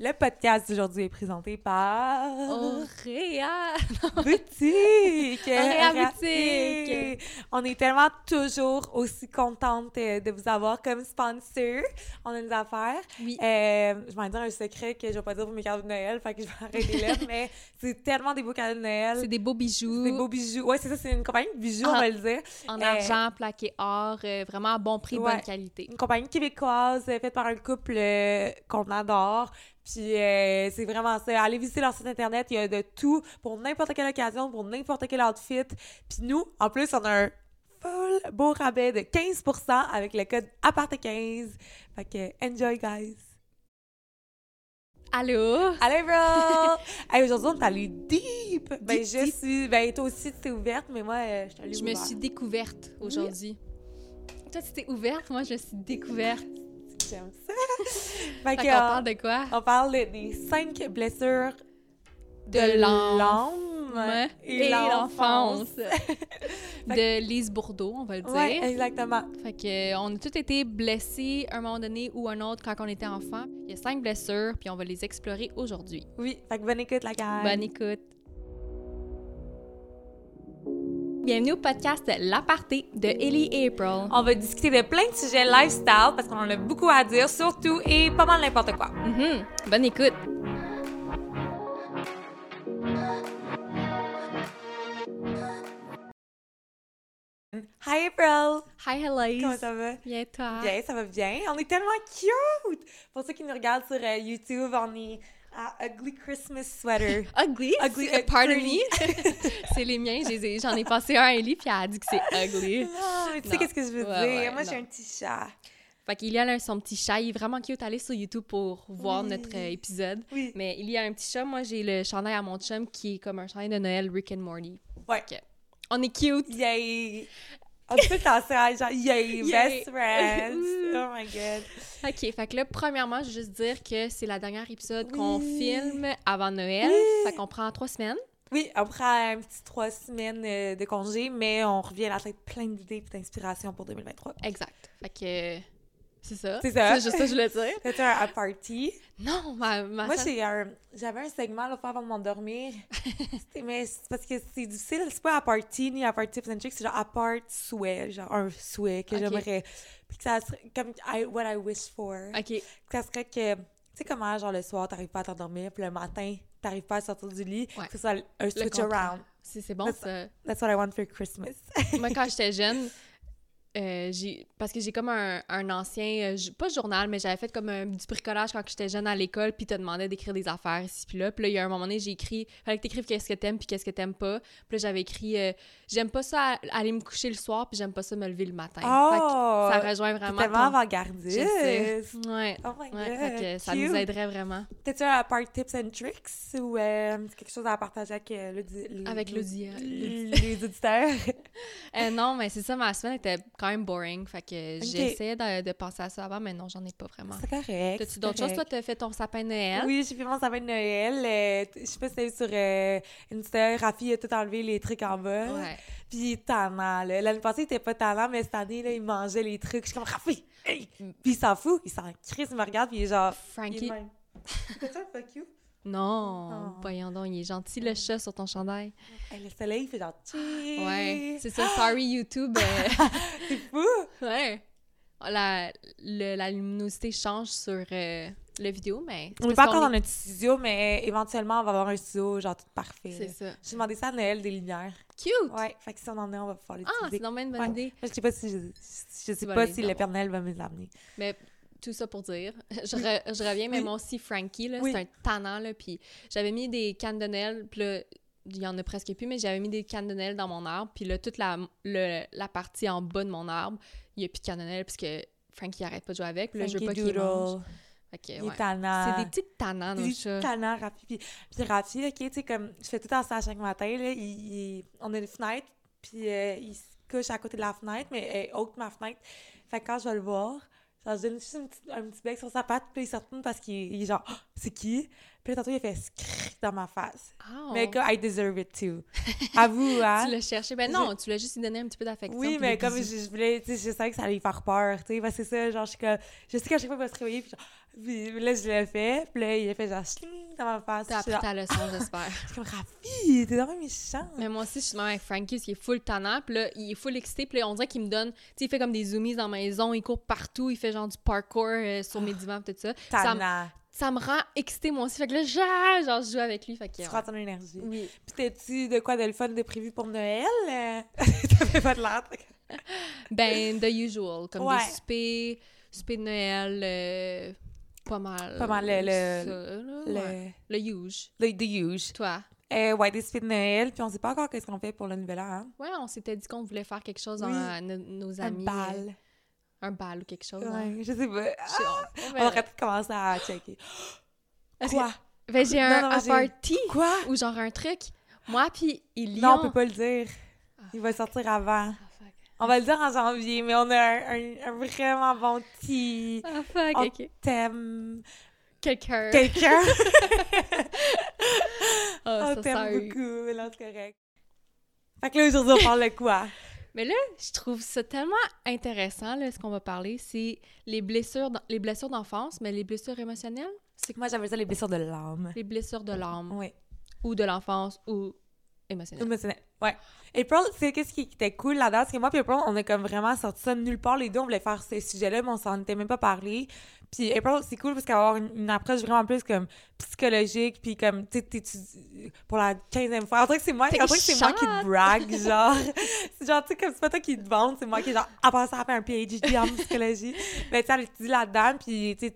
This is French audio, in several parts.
Le podcast d'aujourd'hui est présenté par Auréa! Boutique! Auréa Boutique. On est tellement toujours aussi contente euh, de vous avoir comme sponsor. On a des affaires. Oui. Euh, je vais dire un secret que je vais pas dire pour mes cadeaux de Noël, fait que je vais arrêter là, mais c'est tellement des beaux cadeaux de Noël. C'est des beaux bijoux. Des beaux bijoux. Ouais, c'est ça, c'est une compagnie de bijoux, on va le dire. En Euh, argent, plaqué or, euh, vraiment à bon prix, Ouais. bonne qualité. Une compagnie québécoise faite par un couple qu'on adore. Puis euh, c'est vraiment ça. Allez visiter leur site internet, il y a de tout pour n'importe quelle occasion, pour n'importe quel outfit. Puis nous, en plus, on a un full beau rabais de 15% avec le code APARTE15. Fait que enjoy, guys! Allô? Allez, bro! hey, aujourd'hui, on est allé deep! Ben, je deep. suis... Ben, toi aussi, tu t'es ouverte, mais moi, euh, je suis allée Je me suis découverte aujourd'hui. Toi, tu t'es ouverte, moi, je me suis découverte. J'aime ça! fait Fait que, qu'on euh, parle de quoi? On parle des cinq blessures de, De l'âme l'âme et l'enfance. De Lise Bourdeau, on va le dire. Exactement. Fait que, euh, on a tous été blessés à un moment donné ou un autre quand on était enfant. Il y a cinq blessures, puis on va les explorer aujourd'hui. Oui, fait que bonne écoute, la. Bonne écoute. Bienvenue au podcast L'Aparté de Ellie et April. On va discuter de plein de sujets lifestyle parce qu'on en a beaucoup à dire, surtout et pas mal n'importe quoi. Mhm. Bonne écoute. Hi April! Hi, Helise. Comment ça va? Bien, toi? Bien, ça va bien. On est tellement cute! Pour ceux qui nous regardent sur euh, YouTube, on est à Ugly Christmas Sweater. Ugly? Uh, Pardon me? c'est les miens. ai- J'en ai passé un à Ellie, puis elle a dit que c'est ugly. Non, mais tu sais qu'est-ce que je veux Ouais, dire? ouais, Moi, j'ai un petit chat. Fait qu'il y a son petit chat. Il est vraiment cute. Allez sur YouTube pour voir Oui. notre euh, épisode. Oui. Mais il y a un petit chat. Moi, j'ai le chandail à mon chum qui est comme un chandail de Noël Rick and Morty. Ouais. Que On est cute. Yay! On peut penser à genre, yay, Yay. best friends! oh my god! OK, fait que là, premièrement, je veux juste dire que c'est la dernière épisode qu'on filme avant Noël. Oui. Fait qu'on prend trois semaines. Oui, on prend un petit trois semaines euh, de congé, mais on revient à la tête plein d'idées et d'inspiration pour 2023. Exact. Fait que c'est ça. C'est ça. C'est juste ça que je voulais dire. C'était un à party. Non, ma, ma Moi, j'ai un- j'avais un segment là, avant de m'endormir. Mais c'est parce que c'est difficile. C'est pas à party ni à party tricks, c'est genre à part souhait, genre un souhait que j'aimerais. Puis que ça serait comme I- what I wish for. OK. que ça serait que, tu sais comment, genre le soir, t'arrives pas à t'endormir, puis le matin, t'arrives pas à sortir du lit, Ouais. que ce soit un switch around. C'est c'est bon, That's- ça. That's what I want for Christmas. Moi, quand j'étais jeune, euh, j'ai parce que j'ai comme un, un ancien, euh, pas journal, mais j'avais fait comme un, du bricolage quand j'étais jeune à l'école, puis te demandais d'écrire des affaires ici puis là. Puis là, il y a un moment donné, j'ai écrit, fallait que t'écrives qu'est-ce que t'aimes puis qu'est-ce que t'aimes pas. Puis là, j'avais écrit, euh, j'aime pas ça aller me coucher le soir, puis j'aime pas ça me lever le matin. Fait que Oh! ça rejoint vraiment. tellement ton- avant-gardiste. Ouais. Oh my Ouais, god. fait que ça cute. nous aiderait vraiment. T'as-tu un part tips and tricks ou euh, quelque chose à partager avec euh, l'audi- les- Avec les, les auditeurs? Euh, non, mais c'est ça, ma semaine était quand même boring. Fait que j'essayais de, de penser à ça avant, mais non, j'en ai pas vraiment. c'est correct. T'as-tu d'autres choses? Toi, t'as fait ton sapin de Noël? Oui, j'ai fait mon sapin de Noël. euh, je sais pas si vu sur euh, Insta, Rafi a tout enlevé les trucs en bas. Ouais. Puis il est tannant, là. L'année passée, il était pas tannant, mais cette année, là, il mangeait les trucs. Je suis comme, Rafi! Hey! Mm. Puis il s'en fout. Il s'en crisse, il me regarde, puis il est genre... Il Frankie. est même. C'est ça, fuck you? Non, Oh. voyons donc, il est gentil le chat sur ton chandail. Hey, le soleil, il fait genre... Tchii! Ouais, c'est ça, sorry YouTube. euh, C'est fou! ouais. La, le- la luminosité change sur euh, le vidéo, mais. c'est On n'est pas encore qu'on dans notre studio, mais éventuellement, on va avoir un studio genre tout parfait. est- C'est ça. J'ai demandé ça à Noël, des lumières. Cute! Ouais, fait que si on en a, on va pouvoir Ah, c'est l'utiliser. vraiment une bonne Ouais. idée. je sais pas si je, je sais pas si le. Père Noël va me l'amener. Mais tout ça pour dire, je, re- je reviens, mais Oui. moi aussi, Frankie, là, Oui. c'est un tannant, là, puis j'avais mis des cannes de Noël, puis là, il y en a presque plus, mais j'avais mis des cannes de Noël dans mon arbre, puis là, toute la, le- la partie en bas de mon arbre, il n'y a plus de cannes de Noël, parce que Frankie arrête pas de jouer avec, puis là, je veux pas qu'il mange. Ouais. C'est des petites tannants, nos Des chats. tannants, Rafi. Puis, puis Rafi, OK, tu sais, comme, je fais tout en ça chaque matin, là, il, il- on a une fenêtre, puis euh, il se couche à côté de la fenêtre, mais elle haute, ma fenêtre. Fait que quand je vais le voir, je donne juste un petit bec sur sa patte, puis il se retourne parce qu'il il est genre, Ah, c'est qui? Puis là, tantôt, il a fait scrirt dans ma face. Ah, Mais comme, I deserve it too. Avoue, hein? Tu l'as cherché. Ben non, tu l'as juste donné un petit peu d'affection. Oui, mais comme je, je voulais, tu sais, je savais que ça allait lui faire peur, tu sais, parce que c'est ça, genre, je suis comme, je sais qu'à chaque fois qu'il va se réveiller, puis, genre, puis là, je l'ai fait, puis là, il a fait genre, chling dans ma face. T'as appris genre, ta leçon, j'espère. je suis comme, Rafi, t'es vraiment méchant. Mais moi aussi, je suis même avec Frankie, parce qu'il est full tannant, puis là, il est full excité, puis là, on dirait qu'il me donne, tu sais, il fait comme des zoomies dans la maison, il court partout, il fait genre du parkour euh, sur mes divans, pis tout ça. Tana. Ça me rend excitée, moi aussi. Fait que là, genre, genre je joue avec lui, fait que... Tu ouais. prends ton énergie. Oui. Puis t'as-tu de quoi de le fun de prévu pour Noël? euh? T'as fait pas de l'air. Ben, the usual, comme Ouais. des soupers, soupers de Noël, euh, pas mal. Pas mal, le- le- Le, ouais. Le huge. le, the huge. Toi? Euh, ouais, des soupers de Noël, puis on sait pas encore qu'est-ce qu'on fait pour le nouvel an, hein? Ouais, on s'était dit qu'on voulait faire quelque chose Oui. à no- nos Un amis. bal. Un bal ou quelque chose. hein. Ouais, je sais pas. Sais- on- on aurait pu commencer à checker. Quoi? Ben, j'ai Non, un non, j'ai- party Quoi? ou genre un truc. Moi puis il Non, on peut pas le dire. Il va sortir avant. Ah. On va le dire en janvier, mais on a un, un- un vraiment bon petit Ah fuck, On- ok. thème. Quelqu'un. Quelqu'un. Ah, on ça t'aime beaucoup, mais là, c'est correct. Fait que là, aujourd'hui, on parle de quoi? Mais là, je trouve ça tellement intéressant, là, ce qu'on va parler. C'est les blessures, les blessures d'enfance, mais les blessures émotionnelles, C'est que moi, j'appelle ça les blessures de l'âme. les blessures de l'âme, Oui. ou de l'enfance, ou émotionnelles. Émotionnel. Ouais. April, c'est qu'est-ce qui était cool là-dedans? C'est que moi et April, on a comme vraiment sorti ça de nulle part. Les deux, on voulait faire ces sujets-là, mais on s'en était même pas parlé. Puis April, c'est cool parce qu'elle avoir une, une approche vraiment plus comme psychologique, puis comme, tu sais, pour la quinzième fois. On dirait que c'est moi, que c'est moi qui te brague, genre. c'est genre, tu sais, comme c'est pas toi qui te vante, c'est moi qui, genre, à ça, elle fait un PhD en psychologie. Mais tu sais, elle étudie là-dedans, puis tu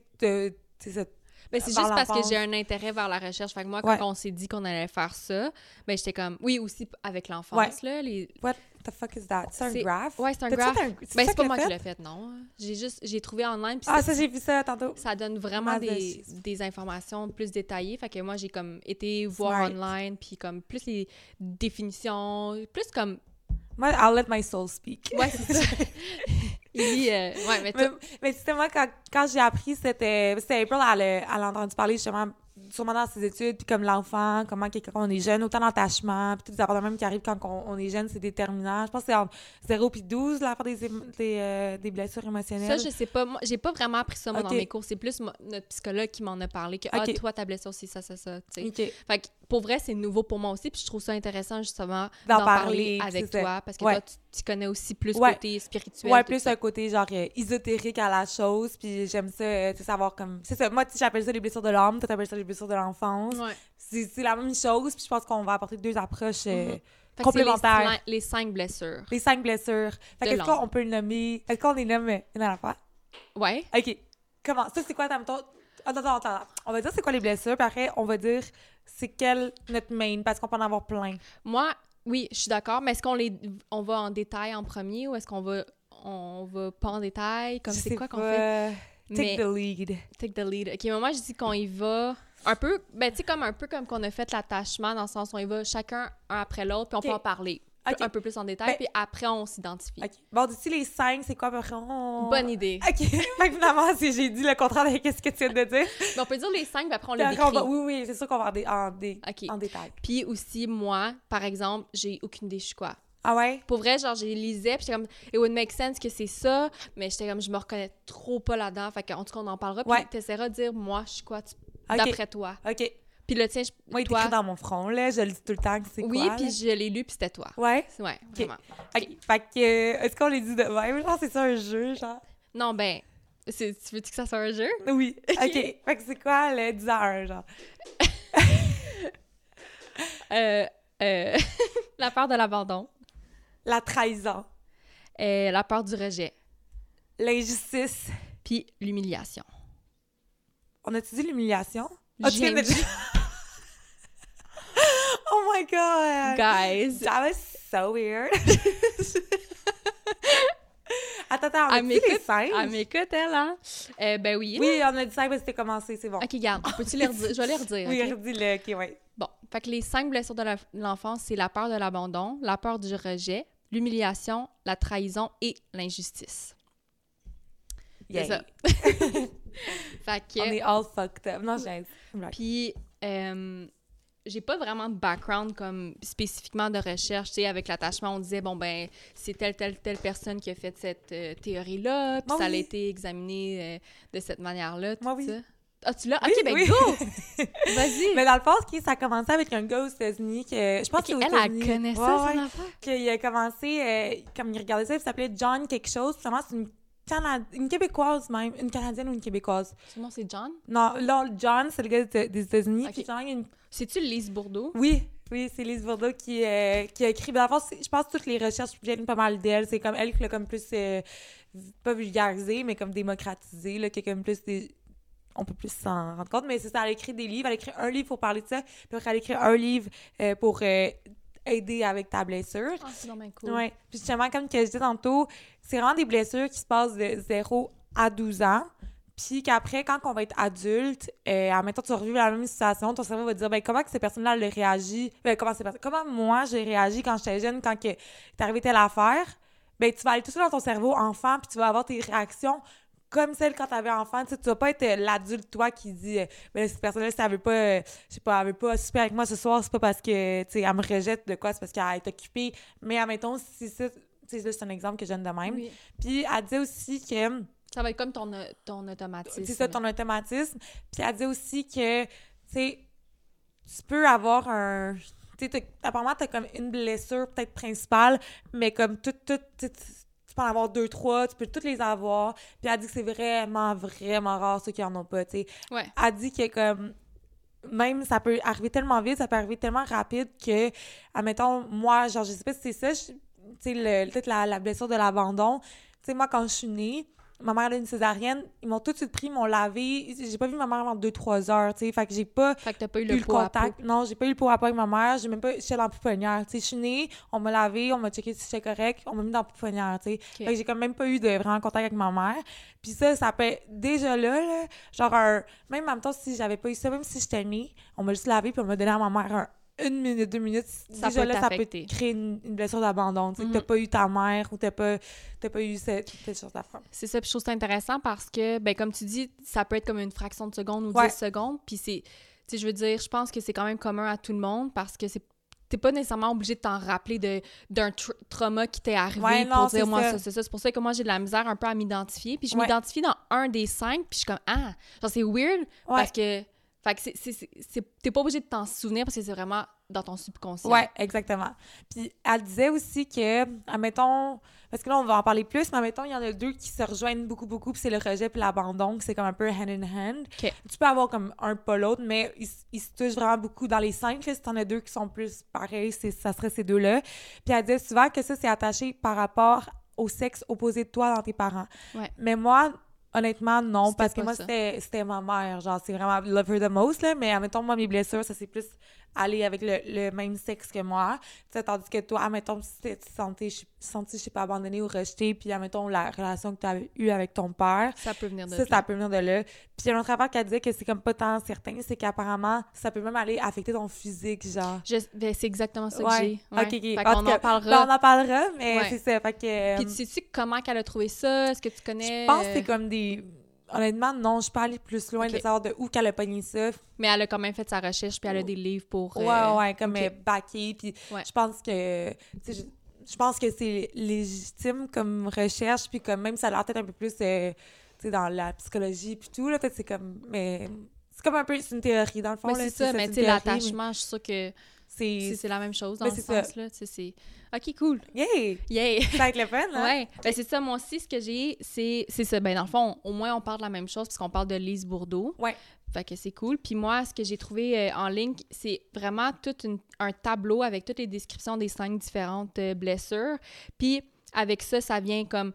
sais, Ben, c'est juste parce que j'ai un intérêt vers la recherche. Fait que moi, quand Ouais. on s'est dit qu'on allait faire ça, ben j'étais comme... Oui, aussi avec l'enfance, là. Les... What the fuck is that? C'est un graph? Ouais, c'est un graph. un- Ben, c'est pas moi qui l'ai fait, non. J'ai juste... J'ai trouvé online, puis Ah, ça, j'ai vu ça tantôt. ça donne vraiment des, des informations plus détaillées. Fait que moi, j'ai comme été voir Smart. online, puis comme plus les définitions, plus comme... Moi, I'll let my soul speak. Ouais, c'est ça. Il euh, Ouais, mais, Mais, tu sais, moi, quand, quand j'ai appris, c'était c'était April, elle, elle a entendu parler justement, sûrement dans ses études, puis comme l'enfant, comment quand on est jeune, autant d'attachement, puis toutes les affaires même qui arrivent quand on, on est jeune, c'est déterminant. Je pense que c'est entre 0 puis 12, l'affaire des, des, euh, des blessures Ça, émotionnelles. je sais pas. Moi, j'ai pas vraiment appris ça, moi, dans mes cours. C'est plus notre psychologue qui m'en a parlé que, ah, toi, ta blessure, c'est ça, ça, ça, tu sais. OK. Fait que, pour vrai, c'est nouveau pour moi aussi, puis je trouve ça intéressant, justement, D'en parler, parler, avec ça. toi, parce que Ouais. toi, tu, tu connais aussi plus Ouais. côté spirituel. Ouais, plus un côté genre euh, ésotérique à la chose, puis j'aime ça, euh, tu savoir comme... C'est ça, moi, j'appelle ça les blessures de l'âme, toi, t'appelles ça les blessures de l'enfance. Ouais. C'est la même chose, puis je pense qu'on va apporter deux approches euh, Mhm. C'est complémentaires. Les, cin- les cinq blessures. Les cinq blessures. Fait qu'est-ce qu'on peut le nommer? Est-ce qu'on les nomme une à la fois? Ouais. OK. Comment? Ça, c'est quoi, ta Attends, attends, attends. On va dire c'est quoi les blessures, puis après, on va dire c'est quel notre main, parce qu'on peut en avoir plein. Moi, oui, je suis d'accord, mais est-ce qu'on les on va en détail en premier ou est-ce qu'on va on va pas en détail? Comme c'est quoi qu'on fait? Take mais the lead. take the lead. OK, mais moi je dis qu'on y va un peu ben tu sais comme un peu comme qu'on a fait l'attachement dans le sens où on y va chacun un après l'autre puis on peut en parler Un peu plus en détail Ben- puis après on s'identifie. OK. Bon, d'ici les cinq, c'est quoi? On- Bonne idée. OK. finalement, si j'ai dit le contraire de ce que tu viens de dire. Mais on peut dire les cinq puis après on les on décrit. va- Oui, oui, c'est sûr qu'on va en, dé- en, dé- en détail. Puis aussi moi, par exemple, j'ai aucune idée je suis quoi. Ah ouais? Pour vrai, genre, j'ai lisais, puis j'étais comme, it would make sense que c'est ça, mais j'étais comme, je me reconnais trop pas là-dedans. Fait qu'en tout cas, on en parlera, puis Ouais. t'essaieras de dire, moi, je suis quoi, tu- OK. d'après toi. OK. Puis le tien, je- est toi, dans mon front, là. Je le dis tout le temps que c'est oui, quoi. puis là. je l'ai lu, puis c'était toi. Ouais? Ouais, vraiment. OK. Fait que, euh, est-ce qu'on les dit de même? Genre, c'est ça un jeu, genre? Non, ben, c'est- tu veux-tu que ça soit un jeu? Oui. OK. Fait que c'est quoi le 10 à 1, genre? Euh, euh, la peur de l'abandon, La trahison. euh, la peur du rejet, L'injustice. puis l'humiliation. On a-tu dit l'humiliation? Ah, tu viens de oh my god! guys, That was so weird. attends, attends, on a dit les elle m'écoute, elle, hein? Euh, ben oui. Oui, on a dit cinq parce que c'était commencé, c'est bon. Ok, garde, peux-tu les redire? Je vais les redire, Oui, ok? redis-le, ok, ouais. Bon, fait que les cinq blessures de l'enfance, c'est la peur de l'abandon, la peur du rejet, l'humiliation, la trahison et l'injustice. C'est Yay. ça. fait que... On est all fucked up. Non, j'ai... Puis, euh, j'ai pas vraiment de background comme spécifiquement de recherche, tu sais, avec l'attachement, on disait, bon, ben, c'est telle, telle, telle personne qui a fait cette euh, théorie-là, puis ça a été examiné euh, de cette manière-là, tout Moi, oui. ça. Ah, tu l'as? Oui, ok, ben oui. go! Vas-y! Mais dans le fond, ça a commencé avec un gars aux États-Unis que je pense Ok, que elle, elle Ouais, son ouais. affaire? qu'il a commencé, euh, comme il regardait ça, il s'appelait John quelque chose. Vraiment, c'est une, Une Québécoise même. Une Canadienne ou une Québécoise. Son nom, c'est John? Non, là, John, c'est le gars des des États-Unis. Ok. Puis finalement, il y a une- C'est-tu Lise Bourdeau? Oui, oui, c'est Lise Bourdeau qui, euh, qui a écrit. C'est- je pense que toutes les recherches viennent pas mal d'elle. C'est comme elle qui l'a comme plus, euh, pas vulgarisé, mais comme démocratisé, là, qui a comme plus des... On peut plus s'en rendre compte, mais c'est ça, elle a écrit des livres. Elle a écrit un livre pour parler de ça, puis après, elle a écrit un livre euh, pour euh, aider avec ta blessure. Ah, c'est vraiment cool. Ouais. Puis justement, comme que je disais tantôt, c'est vraiment des blessures qui se passent de 0 à 12 ans. Puis qu'après, quand on va être adulte, euh, admettons, tu revives la même situation, ton cerveau va dire, ben, comment que ces personnes-là, elles réagissent? Ben, comment, comment moi, j'ai réagi quand j'étais jeune, quand t'es arrivé telle affaire? Ben, tu vas aller tout ça dans ton cerveau enfant, puis tu vas avoir tes réactions comme celle quand t'avais enfant. Tu tu vas pas être euh, l'adulte, toi, qui dit, euh, ben, cette personne-là, si elle veut pas, euh, je sais pas, veut pas super avec moi ce soir, c'est pas parce que, tu sais, elle me rejette de quoi, c'est parce qu'elle est occupée. Mais, admettons, si ça, sais, là, c'est un exemple que je donne de même. Oui. Puis, elle dit aussi que, Ça va être comme ton, ton automatisme. c'est ça, ton automatisme. Puis, elle dit aussi que, tu sais, tu peux avoir un. Tu sais, apparemment, t'as comme une blessure peut-être principale, mais comme tout, tout, tu peux en avoir deux, trois, tu peux toutes les avoir. Puis elle dit que c'est vraiment, vraiment rare ceux qui en ont pas, tu sais. Ouais. Elle dit que comme même ça peut arriver tellement vite, ça peut arriver tellement rapide que, admettons, moi, genre, je sais pas si c'est ça, je- peut-être la, la blessure de l'abandon. Tu sais, moi, quand je suis née, ma mère a une césarienne, ils m'ont tout de suite pris, ils m'ont lavé. J'ai pas vu ma mère avant 2-3 heures, tu sais. Fait que j'ai pas Fait que t'as pas eu eu le à contact. Non, j'ai pas eu le pot à avec ma mère. J'ai même pas. J'étais dans la pouponnière. Tu sais, je suis née, on m'a lavé, on m'a checké si j'étais correct, on m'a mis dans la pouponnière, tu sais. Fait que j'ai quand même pas eu de vraiment contact avec ma mère. Puis ça, ça peut. Déjà là, là genre, un- même en même temps, si j'avais pas eu ça, même si j'étais née, on m'a juste lavé, puis on m'a donné à ma mère un- une minute, deux minutes. Ça déjà peut là, ça peut créer une, une blessure d'abandon. Tu sais, que Mhm. t'as pas eu ta mère ou t'as pas, t'as pas eu cette, cette chose d'affaire. C'est ça, puis je trouve ça intéressant parce que, ben, comme tu dis, ça peut être comme une fraction de seconde ou Ouais. 10 secondes, puis c'est, tu je veux dire, je pense que c'est quand même commun à tout le monde parce que c'est t'es pas nécessairement obligé de t'en rappeler d'un tr- trauma qui t'est arrivé Ouais, pour dire moi ça. ça, c'est ça. C'est pour ça que moi j'ai de la misère un peu à m'identifier. Puis je Ouais. m'identifie dans un des cinq, puis je suis comme ah, genre c'est weird parce que fait que c'est, t'es pas obligé de t'en souvenir parce que c'est vraiment dans ton subconscient. Ouais, exactement. Puis elle disait aussi que, admettons, parce que là, on va en parler plus, mais admettons, il y en a deux qui se rejoignent beaucoup, beaucoup, puis c'est le rejet puis l'abandon, c'est comme un peu hand in hand. Tu peux avoir comme un pas l'autre, mais ils, ils se touchent vraiment beaucoup dans les cinq. Là, si t'en as deux qui sont plus pareils, c'est- ça serait ces deux-là. Puis elle disait souvent que ça, c'est attaché par rapport au sexe opposé de toi dans tes parents. Ouais. Mais moi, honnêtement, non, parce que moi, c'était ma mère. Genre, c'est vraiment love her the most, là. Mais admettons, moi, mes blessures, ça, c'est plus aller avec le, le même sexe que moi. Tandis que toi, admettons, si tu te sentais, je sais pas, abandonné ou rejeté, puis admettons, la relation que tu as eue avec ton père, Ça peut venir de ça, là. ça peut venir de là. Puis il y a une autre affaire qu'elle disait que c'est comme pas tant certain, c'est qu'apparemment, ça peut même aller affecter ton physique, genre. Ben, c'est exactement ça que Ouais. j'ai. Ouais. Ok, ok. Fait En cas, parlera. Ben, on en parlera, mais Ouais. c'est ça. Fait que. euh, Puis tu sais-tu comment qu'elle a trouvé ça? Est-ce que tu connais? je pense que euh, c'est comme des. Honnêtement, non, je peux aller plus loin de savoir de où qu'elle a pogné ça. Mais elle a quand même fait sa recherche, puis elle a des livres pour... Ouais, euh, ouais, comme ok. euh, backé. Puis Ouais. je pense que. Je, je pense que c'est légitime comme recherche, puis comme même ça a l'air peut-être un peu plus. euh, dans la psychologie, puis tout, là. Peut-être c'est comme. Mais. C'est comme un peu. C'est une théorie, dans le fond. Mais c'est ça, mais tu sais, théorie, mais l'attachement, je suis sûre que c'est la même chose dans Mais le c'est ça. sens, là. Tu sais, c'est... OK, cool. Yay! Yay! Ça va être le fun, hein? Ouais, ben c'est ça, moi aussi, ce que j'ai, c'est c'est ça. Ben dans le fond, au moins, on parle de la même chose, puisqu'on parle de Lise Bourdeau. Ouais. Fait que c'est cool. Puis moi, ce que j'ai trouvé euh, en ligne, c'est vraiment tout une- un tableau avec toutes les descriptions des cinq différentes euh, blessures. Puis avec ça, ça vient comme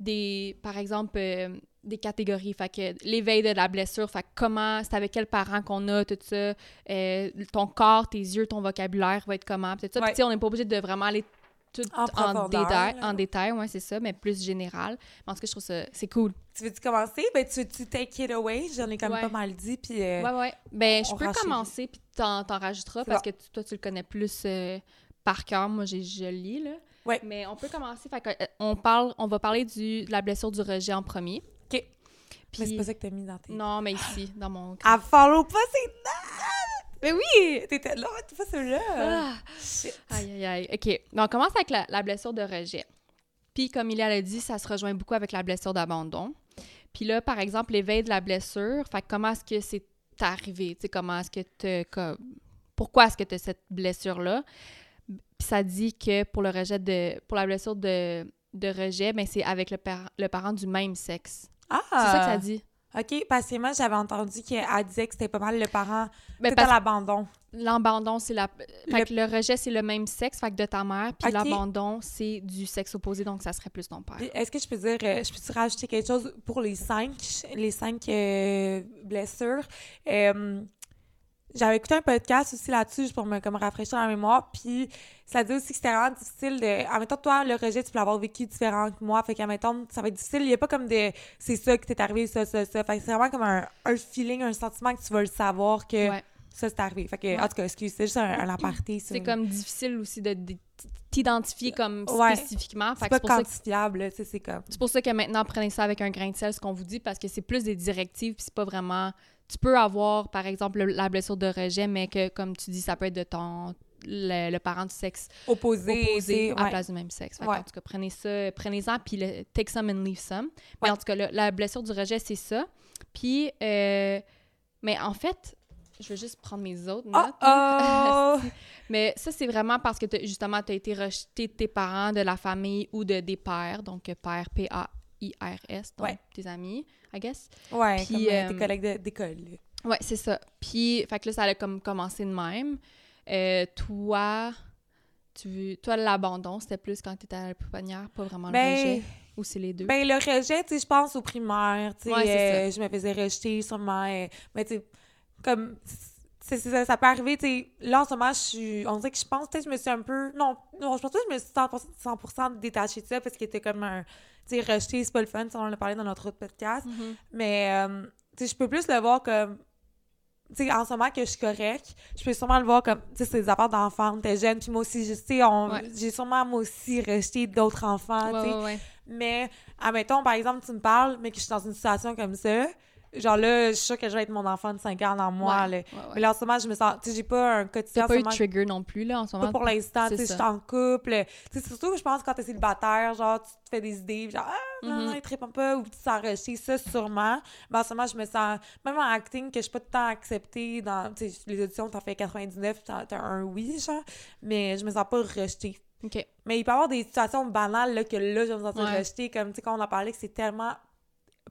des, par exemple, euh, des catégories. Fait que l'éveil de la blessure, fait que comment, c'est avec quels parents qu'on a, tout ça. Euh, ton corps, tes yeux, ton vocabulaire va être comment, tout ça. Ouais. tu on n'est pas obligé de vraiment aller tout En détail, en détail, ouais, c'est ça, mais plus général. En tout cas, je trouve ça, c'est cool. Tu veux-tu commencer? Ben, tu veux-tu take it away? J'en ai quand même Ouais. pas mal dit, puis... euh, Ouais, ouais. Ben, je peux commencer, puis t'en, t'en rajouteras, parce bon. que tu- toi, tu le connais plus euh, par cœur. Moi, j'ai, je lis, là. Ouais. Mais on peut commencer. Fait euh, on, parle, on va parler du, de la blessure du rejet en premier. OK. Mais c'est Puis- pas ça que t'as mis dans tes... Non, mais ici, dans mon... Ah, follow pas ces notes! Mais oui! T'étais là, t'es pas celui-là! Ah! Aïe, aïe, aïe. OK. Donc, on commence avec la, la blessure de rejet. Puis, comme il a dit, ça se rejoint beaucoup avec la blessure d'abandon. Puis là, par exemple, l'éveil de la blessure, fait que comment est-ce que c'est arrivé? Tu sais, comment est-ce que tu comme... Pourquoi est-ce que tu as cette blessure-là? Puis ça dit que pour le rejet de... Pour la blessure de, de rejet, ben c'est avec le, par- le parent du même sexe. Ah! C'est ça que ça dit. OK, parce que moi, j'avais entendu qu'elle disait que c'était pas mal le parent. Ben, C'était l'abandon. L'abandon, c'est la... Fait Le- que le rejet, c'est le même sexe, fait que de ta mère. Puis l'abandon, c'est du sexe opposé, donc ça serait plus ton père. Est-ce que je peux dire, euh, je peux rajouter quelque chose pour les cinq, les cinq euh, blessures? Euh, J'avais écouté un podcast aussi là-dessus juste pour me comme rafraîchir la mémoire, puis ça dit aussi que c'était vraiment difficile de... Admettons, toi, le rejet, tu peux l'avoir vécu différent que moi, fait qu'admettons, ça va être difficile. Il n'y a pas comme de... C'est ça que t'es arrivé, ça, ça, ça. Fait que c'est vraiment comme un, un feeling, un sentiment que tu vas le savoir que Ouais. ça, c'est arrivé. Fait que, Ouais. en tout cas, excuse, c'est juste un, un aparté. C'est comme difficile aussi de, de t'identifier comme Ouais. spécifiquement. C'est pas quantifiable, c'est comme... c'est pour ça que maintenant, prenez ça avec un grain de sel, ce qu'on vous dit, parce que c'est plus des directives, puis c'est pas vraiment... Tu peux avoir, par exemple, le- la blessure de rejet, mais que, comme tu dis, ça peut être de ton... Le, le parent du sexe Opposé, à ouais. place du même sexe. Fait Ouais. En tout cas, prenez ça, prenez-en, puis le, take some and leave some. Mais Ouais. en tout cas, la blessure du rejet, c'est ça. Puis, euh, mais en fait, je vais juste prendre mes autres notes. Oh oh! Mais ça, c'est vraiment parce que justement, tu as été rejeté de tes parents, de la famille ou de des pères. Donc, père, P-A-I-R-S, donc Ouais. tes amis, I guess. Ouais, Puis, comme euh, tes euh, collègues d'école. Ouais, c'est ça. Puis, fait que là, ça a comme commencé de même. Euh, toi, tu, toi, l'abandon, c'était plus quand tu étais à la pouponnière, pas vraiment le Ben, rejet. Ou c'est les deux? ben, le rejet, tu sais, je pense au primaire, tu sais, Ouais, euh, je me faisais rejeter sûrement, mais tu sais, comme, c'est, ça, ça peut arriver, tu sais, là, en ce moment, je suis, on dirait que je pense, peut-être, je me suis un peu, non, non, je pense pas que je me suis 100%, 100% détachée de ça, parce qu'il était comme un, tu sais, rejeté, c'est pas le fun, on en a parlé dans notre autre podcast, Mhm. mais, euh, tu sais, je peux plus le voir comme, tu sais, en ce moment que je suis correcte, je peux sûrement le voir comme, tu sais, c'est des affaires d'enfants, t'es jeune, puis moi aussi, je- sais, on- Ouais. j'ai sûrement, moi aussi, rejeté d'autres enfants, Ouais, tu sais, ouais, ouais. mais, admettons, par exemple, tu me parles, mais que je suis dans une situation comme ça, genre là, je suis sûre que je vais être mon enfant de 5 ans dans moi, Ouais, là. ouais, Mais là, en ce moment, je me sens, tu sais, j'ai pas un quotidien T'as pas eu de trigger non plus, là, en ce moment? pas pour l'instant, tu sais, je suis en couple, tu sais, surtout, je pense, quand t'es célibataire, genre, tu te fais des idées, genre, ah, non, Mhm. non, il trippe pas, ou tu te sens rejeté, ça, sûrement. Mais en ce moment, je me sens, même en acting, que je suis pas tout le temps acceptée dans, tu sais, les auditions, t'en fais 99, t'as un oui, genre, mais je me sens pas rejetée. OK. Mais il peut y avoir des situations banales là, que là, je vais me sentir rejetée, comme tu sais, quand on en parlait, que c'est tellement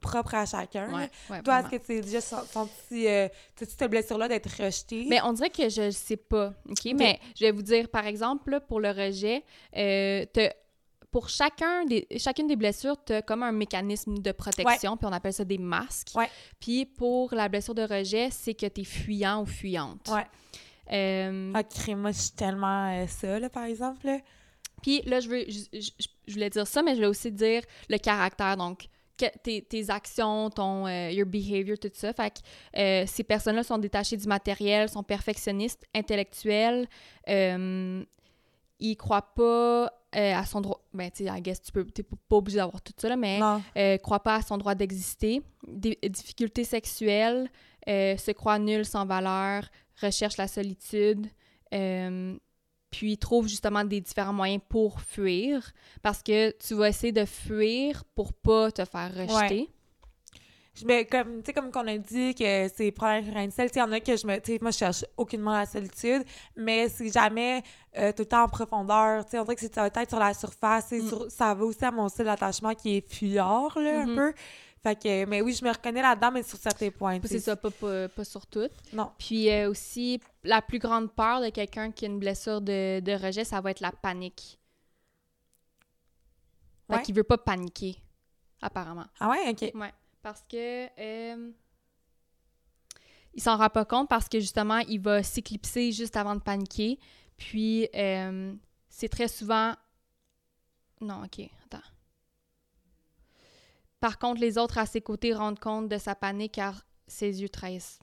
propre à chacun. Ouais, ouais, Toi, est-ce que tu as déjà sen- senti, euh, cette blessure-là d'être rejetée? Mais on dirait que je le sais pas, OK? Mais je vais vous dire, par exemple, là, pour le rejet, euh, pour chacun des, chacune des blessures, tu as comme un mécanisme de protection, puis on appelle ça des masques. Ouais. Puis pour la blessure de rejet, c'est que tu es fuyant ou fuyante. Ouais. Euh, Ah, moi, je suis tellement euh, ça, là, par exemple. Puis là, je, veux, je, je- je voulais dire ça, mais je voulais aussi dire le caractère. Donc, tes, tes actions, ton euh, your behavior, tout ça. Fait que euh, ces personnes-là sont détachées du matériel, sont perfectionnistes, intellectuelles. euh, ils croient pas euh, à son droit. Ben, tu sais, I guess, tu peux, t'es pas obligé d'avoir tout ça, là, mais euh, croient pas à son droit d'exister. Des difficultés sexuelles, se croient nul sans valeur, recherche la solitude. Puis trouve justement des différents moyens pour fuir parce que tu vas essayer de fuir pour pas te faire rejeter. Je me- comme, tu sais, comme qu'on a dit que c'est problème de sel, tu sais, il y en a que je me, tu sais, moi, je cherche aucunement la solitude, mais c'est jamais euh, tout le temps en profondeur, tu sais, on dirait que c'est- ça va être sur la surface, Mm. sur- ça va aussi à mon style d'attachement qui est fuyard, là, un peu. Fait que, mais oui, je me reconnais là-dedans, mais sur certains points, C'est ça, pas, pas, pas sur tout. Non. Puis euh, aussi, la plus grande peur de quelqu'un qui a une blessure de, de rejet, ça va être la panique. Fait Ouais. qu'il veut pas paniquer, apparemment. Ah ouais, OK. Ouais, parce que euh, il s'en rend pas compte parce que justement, il va s'éclipser juste avant de paniquer. Puis euh, c'est très souvent. Non, ok, attends. Par contre, les autres à ses côtés rendent compte de sa panique car ses yeux trahissent.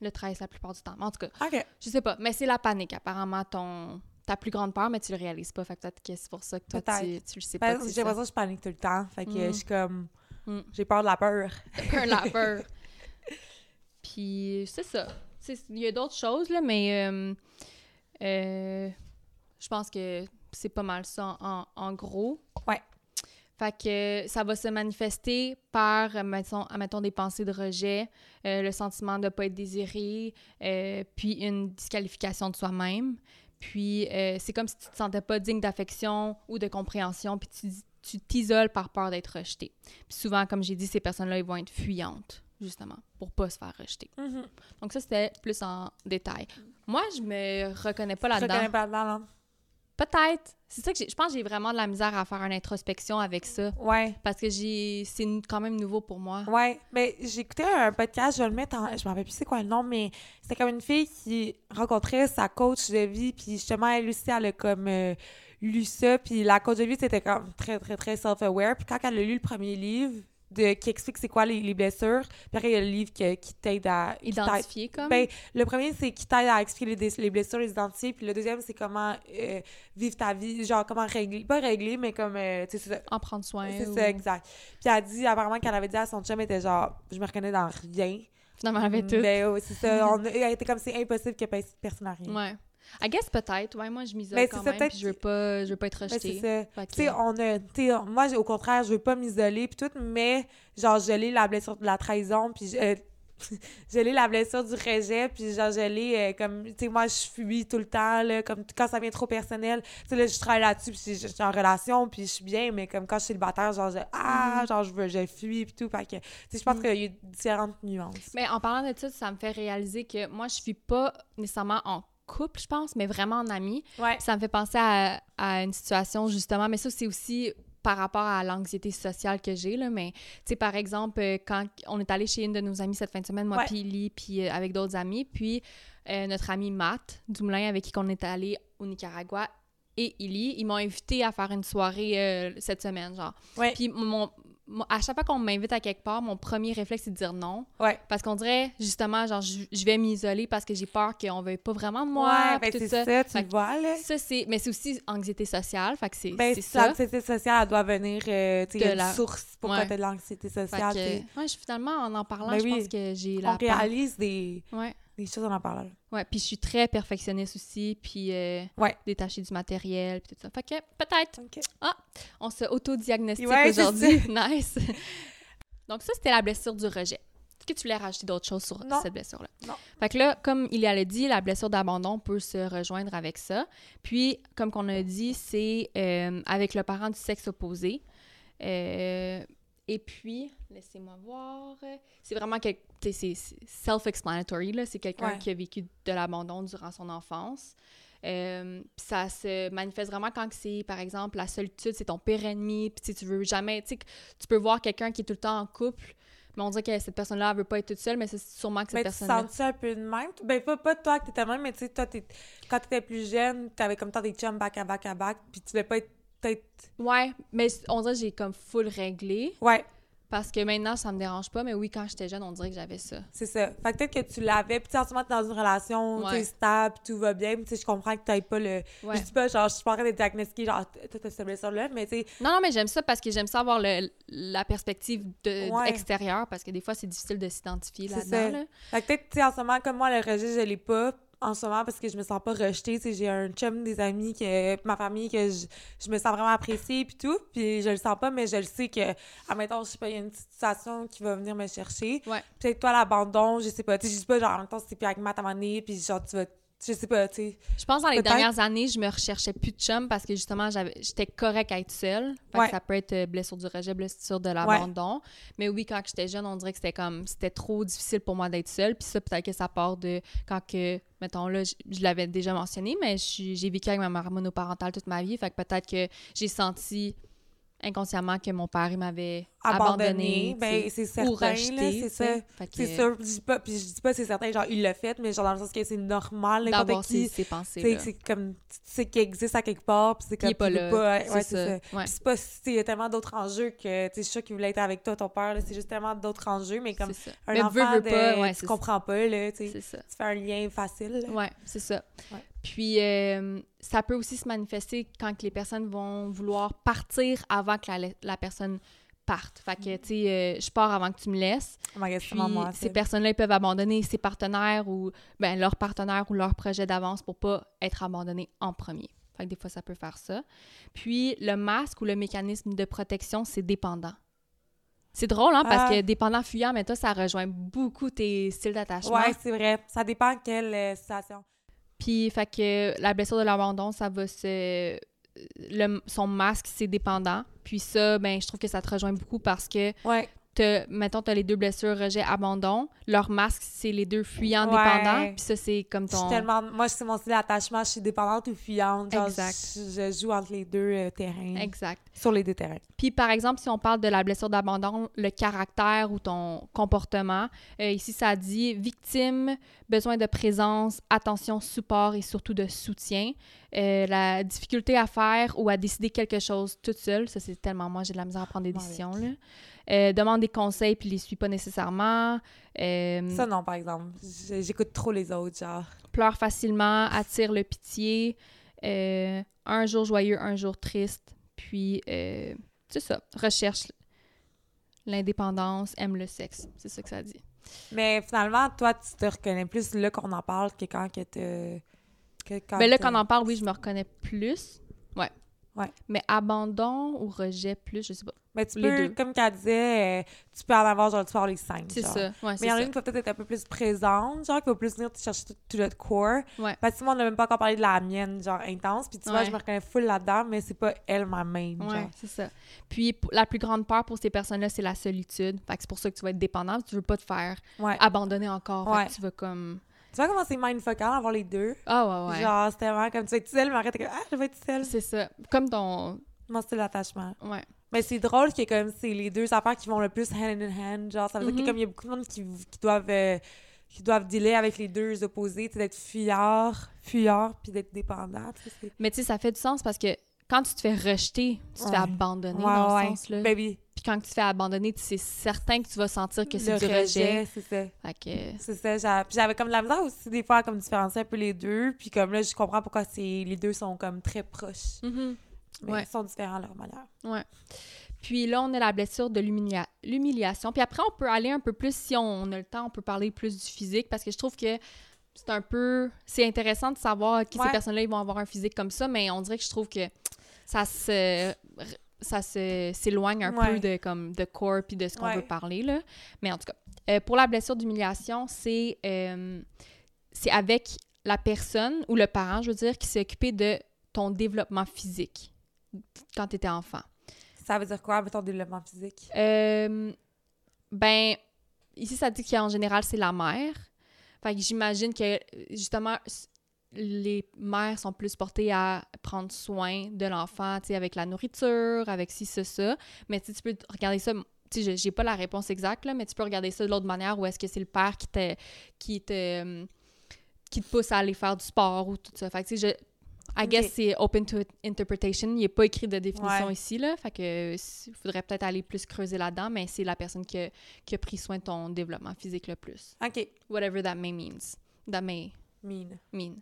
Le trahissent la plupart du temps. En tout cas, OK. je sais pas, mais c'est la panique, apparemment, ton. Ta plus grande peur, mais tu le réalises pas. Fait que peut-être que c'est pour ça que toi, tu, tu le sais pas. Ben, que J'ai l'impression que je panique tout le temps, fait que Mm. je suis comme... Mm. J'ai peur de la peur. un la peur. Puis c'est ça. Il y a d'autres choses, là, mais euh, euh, je pense que c'est pas mal ça en, en gros. Ouais. Fait que ça va se manifester par, mettons, admettons, des pensées de rejet, euh, le sentiment de ne pas être désiré, euh, puis une disqualification de soi-même. Puis euh, c'est comme si tu te sentais pas digne d'affection ou de compréhension, puis tu tu t'isoles par peur d'être rejeté. Puis souvent, comme j'ai dit, ces personnes-là, ils vont être fuyantes, justement, pour pas se faire rejeter. Mhm. Donc ça, c'était plus en détail. Moi, je me reconnais pas Je là-dedans. reconnais pas dedans, non. Peut-être. C'est ça que j'ai- je pense que j'ai vraiment de la misère à faire une introspection avec ça. Ouais. Parce que j'ai c'est quand même nouveau pour moi. Ouais, mais j'ai écouté un podcast, je vais le mettre en. Je me rappelle plus c'est quoi le nom, mais c'était comme une fille qui rencontrait sa coach de vie, puis justement, elle aussi, elle a comme euh, lu ça, puis la coach de vie, c'était comme très, très, très self-aware. Puis quand elle a lu le premier livre de, qui explique c'est quoi les, les blessures, puis après, il y a le livre qui, qui t'aide à. Identifier comme? Ben, le premier, c'est qui t'aide à expliquer les, blessures, les identifier. Puis le deuxième, c'est comment euh, vivre ta vie, genre comment régler, pas régler, mais comme, euh, tu sais, en prendre soin. C'est ou- ça, exact. Puis elle a dit, apparemment, qu'elle avait dit à son chum, elle était genre, je me reconnais dans rien. Finalement, elle avait tout. Mais ouais, c'est ça. On, elle était comme, c'est impossible que pe- personne n'a rien. Ouais. I guess peut-être. Ouais, moi, je m'isole Ben, quand c'est ça, même, puis je veux pas, je veux pas être Ben, c'est rejetée. ça. Fait que- Tu sais, on a, tu sais, moi, au contraire, je veux pas m'isoler puis tout, mais genre, je l'ai la blessure de la trahison, puis je, euh, je l'ai la blessure du rejet, puis genre, je l'ai euh, comme, tu sais, moi, je fuis tout le temps, là, comme quand ça devient trop personnel, tu sais, là, je travaille là-dessus, puis je suis en relation, puis je suis bien, mais comme quand je suis célibataire, genre, je, ah, Mhm. genre, je veux, je fuis, puis tout, fait que, tu sais, je pense Mhm. qu'il y a différentes nuances. Mais en parlant de ça, ça me fait réaliser que moi, je suis pas nécessairement en couple, je pense, mais vraiment en. Ouais. Ça me fait penser à, à une situation, justement, mais ça, c'est aussi par rapport à l'anxiété sociale que j'ai, là, mais, tu sais, par exemple, euh, quand on est allé chez une de nos amies cette fin de semaine, moi Ouais. puis Lee, puis euh, avec d'autres amis, puis euh, notre ami Matt Dumoulin, avec qui on est allé au Nicaragua, et Illy, ils m'ont invité à faire une soirée euh, cette semaine, genre. Puis mon- à chaque fois qu'on m'invite à quelque part, mon premier réflexe, c'est de dire non. Ouais. Parce qu'on dirait, justement, genre, je, je vais m'isoler parce que j'ai peur qu'on veuille pas vraiment de moi. ouais, ben c'est ça, tu Fait vois, là. ça, c'est... Mais c'est aussi anxiété sociale, fait que c'est Ben, ça. l'anxiété sociale, elle doit venir, euh, tu sais, la- source pourquoi Ouais. de l'anxiété Fait sociale, que, tu sais. ouais, je, finalement, en en parlant, Ben je oui. pense que j'ai On la part. réalise des, Ouais, des choses en parlant. ouais. Puis je suis très perfectionniste aussi, puis euh, Ouais. détachée du matériel, puis tout ça. Fait que peut-être, OK. on se autodiagnostique Ouais, aujourd'hui. nice. Donc ça, c'était la blessure du rejet. Est-ce que tu voulais rajouter d'autres choses sur Non. cette blessure-là? Non. Fait que là, comme il a dit, la blessure d'abandon peut se rejoindre avec ça. Puis, comme qu'on a dit, c'est euh, avec le parent du sexe opposé. Euh, et puis, laissez-moi voir. C'est vraiment que tu sais, c'est self-explanatory. là. C'est quelqu'un Ouais. qui a vécu de l'abandon durant son enfance. Euh, ça se manifeste vraiment quand c'est, par exemple, la solitude, c'est ton pire ennemi, puis tu tu veux jamais, tu tu peux voir quelqu'un qui est tout le temps en couple, mais on dirait que cette personne-là, elle veut pas être toute seule, mais c'est sûrement que cette Mais tu personne-là... sens-tu un peu de même? Ben, pas, pas toi que t'étais même, mais tu sais, toi, quand t'étais plus jeune, t'avais comme tant des chums back à back à back, puis tu voulais pas être peut-être... Ouais, mais on dirait que j'ai comme full réglé, Ouais, parce que maintenant, ça me dérange pas, mais oui, quand j'étais jeune, on dirait que j'avais ça. c'est ça. Fait que peut-être que tu l'avais, puis en ce moment, t'es dans une relation, Ouais. sais, stable, tout va bien, tu sais, je comprends que t'aies pas le... Ouais. Je dis pas, genre, je suis pas en train de diagnostiquer, genre, t'as cette blessure-là, mais tu sais, Non, non, mais j'aime ça parce que j'aime ça avoir le- la perspective de, Ouais. extérieure, parce que des fois, c'est difficile de s'identifier là-dedans. là. Fait que peut-être, tu sais, en ce moment, comme moi, le rejet, je l'ai pas en ce moment parce que je me sens pas rejetée. Tu sais, j'ai un chum, des amis, que ma famille, que je, je me sens vraiment appréciée puis tout. Puis je le sens pas, mais je le sais que, admettons, je sais pas, il y a une petite situation qui va venir me chercher. Ouais. Peut-être toi, l'abandon, je sais pas. Tu sais, je dis pas, genre, en même temps, c'est plus avec moment donné, puis genre, tu vas... Je sais pas, tu sais. Je pense dans les dernières années, je me recherchais plus de chum parce que justement, j'avais, j'étais correcte à être seule. Fait que Ouais. ça peut être euh, blessure du rejet, blessure de l'abandon. Mais oui, quand j'étais jeune, on dirait que c'était comme, c'était trop difficile pour moi d'être seule. Puis ça, peut-être que ça part de quand que, mettons là, je, je l'avais déjà mentionné, mais j'ai vécu avec ma mère monoparentale toute ma vie. Fait que peut-être que j'ai senti inconsciemment que mon père, il m'avait abandonné. Abandonné, ben, c'est certain, c'est ça. que, C'est sûr, je dis pas, puis je dis pas c'est certain, genre, il l'a fait, mais genre, dans le sens que c'est normal, D'avoir n'importe qui. Tu pensées c'est comme, tu sais qu'il existe à quelque part, puis c'est il comme, est pas il là. ouais, ouais, c'est ça. Ouais. Puis c'est pas, il y a tellement d'autres enjeux que, tu sais, je suis qu'il voulait être avec toi, ton père, c'est juste tellement d'autres enjeux, mais comme ça. un Mais enfant, veux, veux de- pas, ouais, tu comprends pas, là, tu sais, C'est ça. tu fais un lien facile, là. Ouais, c'est ça. Puis, euh, ça peut aussi se manifester quand les personnes vont vouloir partir avant que la, la personne partent. Fait que, tu sais, euh, je pars avant que tu me laisses. Oh Puis, moi, ces personnes-là, ils peuvent abandonner ses partenaires ou ben, leur partenaire ou leur projet d'avance pour pas être abandonnés en premier. Fait que des fois, ça peut faire ça. Puis, le masque ou le mécanisme de protection, c'est dépendant. C'est drôle, hein, parce Ah. que dépendant fuyant, mais toi, ça rejoint beaucoup tes styles d'attachement. Ouais, c'est vrai. Ça dépend de quelle euh, situation. Puis, fait que la blessure de l'abandon, ça va se. Son masque, c'est dépendant. Puis ça, ben, je trouve que ça te rejoint beaucoup parce que. T'as- mettons, tu as les deux blessures, rejet, abandon. Leur masque, c'est les deux fuyants Ouais. dépendants. Puis ça, c'est comme Je suis ton. tellement... Moi, c'est mon style d'attachement. Je suis dépendante ou fuyante. Genre, Exact. Je, je joue entre les deux euh, terrains. Exact. Sur les deux terrains. Puis, par exemple, si on parle de la blessure d'abandon, le caractère ou ton comportement, euh, ici, ça dit victime, besoin de présence, attention, support et surtout de soutien. Euh, la difficulté à faire ou à décider quelque chose toute seule, ça, c'est tellement moi, j'ai de la misère à prendre des décisions. Là. Euh, demande des conseils puis les suit pas nécessairement. Euh, Ça, non, par exemple. J'écoute trop les autres, genre. pleure facilement, attire le pitié. euh, un jour joyeux, un jour triste. Puis, c'est ça, recherche l'indépendance, aime le sexe. C'est ça que ça dit. Mais finalement, toi, tu te reconnais plus là qu'on en parle que quand que. Que quand Mais Ben là, te- quand on en parle, oui, je me reconnais plus. Ouais. Ouais. Mais abandon ou rejet plus, je sais pas. Mais tu les peux, deux. comme qu'elle disait, euh, tu peux en avoir, genre, tu peux avoir les cinq. C'est ça. Ouais, Mais il y en a une qui va peut-être être un peu plus présente, genre, qui va plus venir te chercher tout, tout notre core. Ouais. Parce que moi, on n'a même pas encore parlé de la mienne, genre, intense. Puis tu vois, Ouais. je me reconnais full là-dedans, mais c'est pas elle ma main, Ouais, c'est ça. Puis la plus grande peur pour ces personnes-là, c'est la solitude. Fait que c'est pour ça que tu vas être dépendante. Tu veux pas te faire abandonner encore. Fait Ouais. que tu vas comme. Tu vois comment c'est mindfuckant d'avoir les deux? Ah ouais, ouais. Genre, c'est tellement comme tu vas être seule, mais arrête, t'es comme, ah, je vais être seule. C'est ça. Comme ton. Mon style d'attachement. Ouais. Mais c'est drôle que comme c'est les deux affaires qui vont le plus hand in hand. Genre, ça veut dire Mhm. que comme il y a beaucoup de monde qui, qui doivent euh, qui doivent dealer avec les deux opposés, tu sais, d'être fuyard, fuyard, puis d'être dépendant. Mais tu sais, ça fait du sens parce que quand tu te fais rejeter, tu te fais abandonner Ouais, dans ouais. ce sens-là. Baby, Puis quand tu te fais abandonner, sais certain que tu vas sentir que c'est du rejet. c'est ça. Que. C'est ça. J'avais comme de la misère aussi des fois à comme différencier un peu les deux. Puis comme là, je comprends pourquoi c'est les deux sont comme très proches. Mhm. Mais Ouais. ils sont différents à leur manière. Ouais. Puis là, on a la blessure de l'humilia- l'humiliation. Puis après, on peut aller un peu plus, si on a le temps, on peut parler plus du physique parce que je trouve que c'est un peu. C'est intéressant de savoir que Ouais. ces personnes-là, ils vont avoir un physique comme ça, mais on dirait que je trouve que ça se. Ça s'éloigne un Ouais. peu de comme de corps puis de ce qu'on Ouais. veut parler là mais en tout cas euh, pour la blessure d'humiliation c'est euh, avec la personne ou le parent je veux dire qui s'est occupé de ton développement physique quand tu étais enfant Ça veut dire quoi avec ton développement physique? euh, ben, ici, ça dit qu'en général, c'est la mère. Fait que j'imagine que, justement, les mères sont plus portées à prendre soin de l'enfant, tu sais, avec la nourriture, avec ci, ça, ça. Mais tu peux regarder ça... Tu sais, j'ai- pas la réponse exacte, là, mais tu peux regarder ça de l'autre manière, où est-ce que c'est le père qui te... qui te... qui te pousse à aller faire du sport ou tout ça. Fait que, tu sais, je... I guess c'est open to interpretation. Il n'est pas écrit de définition Ouais. ici, là. Fait que il faudrait peut-être aller plus creuser là-dedans, mais c'est la personne qui a, qui a pris soin de ton développement physique le plus. OK. Whatever that may means. That may Mine. mean.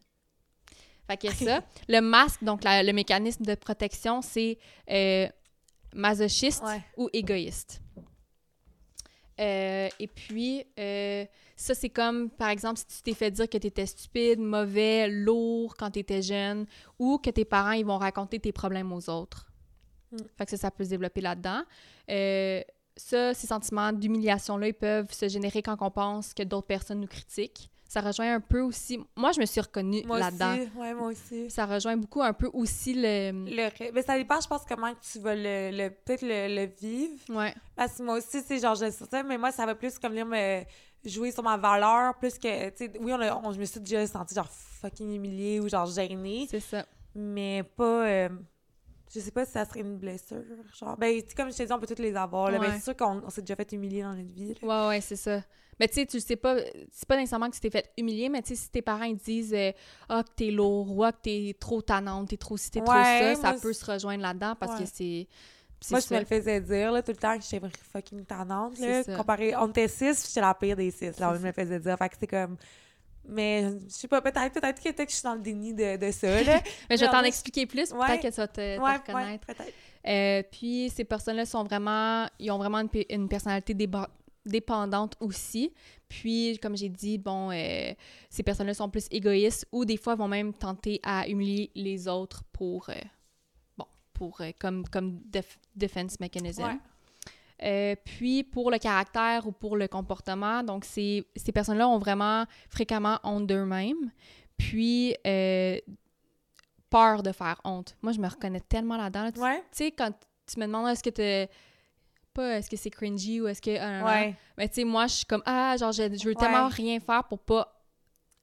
Fait que ça. Le masque, donc la- le mécanisme de protection, c'est euh, masochiste Ouais. ou égoïste. Euh, et puis, euh, ça, c'est comme, par exemple, si tu t'es fait dire que tu étais stupide, mauvais, lourd quand tu étais jeune, ou que tes parents, ils vont raconter tes problèmes aux autres. Mm. Fait que ça, ça peut se développer là-dedans. Euh, ça, ces sentiments d'humiliation-là, ils peuvent se générer quand on pense que d'autres personnes nous critiquent. Ça rejoint un peu aussi... Moi, je me suis reconnue Moi là-dedans. Ouais, moi aussi. Ça rejoint beaucoup un peu aussi le... Mais ça dépend, je pense, comment tu vas le, le- peut-être le, le vivre. Ouais, Parce que moi aussi, c'est genre, je sais ça, mais moi, ça va plus comme venir me jouer sur ma valeur, plus que, tu sais, oui, on, a- on- je me suis déjà sentie genre fucking humiliée ou genre gênée, c'est ça. mais pas, euh, je sais pas si ça serait une blessure, genre, ben, tu sais, comme je t'ai dit, on peut toutes les avoir, là, c'est sûr qu'on on s'est déjà fait humilier dans notre vie, là. Ouais, ouais, c'est ça. Mais tu sais, tu sais pas, c'est pas nécessairement que tu t'es fait humilier, mais tu sais, si tes parents ils disent euh, Ah, que t'es lourd, ou ah, que t'es trop tannante, t'es trop ci, t'es trop ça, ça peut se rejoindre là-dedans parce Ouais. que c'est. Moi, je ça. me le faisais dire, là, tout le temps, que j'étais fucking tannante, là, ça. comparé, on était six, j'étais la pire des six, là, je me le faisais dire, fait que c'est comme... Mais je sais pas, peut-être peut-être que, peut-être que je suis dans le déni de, de ça, là. Mais je vais t'en expliquer plus, Ouais. peut-être que tu vas te, te ouais, reconnaître. ouais, peut-être. Euh, puis ces personnes-là sont vraiment, ils ont vraiment une, une personnalité déba- dépendante aussi. Puis, comme j'ai dit, bon, euh, ces personnes-là sont plus égoïstes ou des fois vont même tenter à humilier les autres pour, euh, bon, pour euh, comme comme def- defense mechanism. Ouais. Puis pour le caractère ou pour le comportement, donc ces, ces personnes-là ont vraiment fréquemment honte d'eux-mêmes, puis peur de faire honte. Moi, je me reconnais tellement là-dedans. là. Tu Ouais. tu sais, quand tu me demandes est-ce que tu pas est-ce que c'est cringy ou est-ce que... ah. Ouais. Mais tu sais, moi, je suis comme, ah, genre, je, je veux tellement Ouais. rien faire pour pas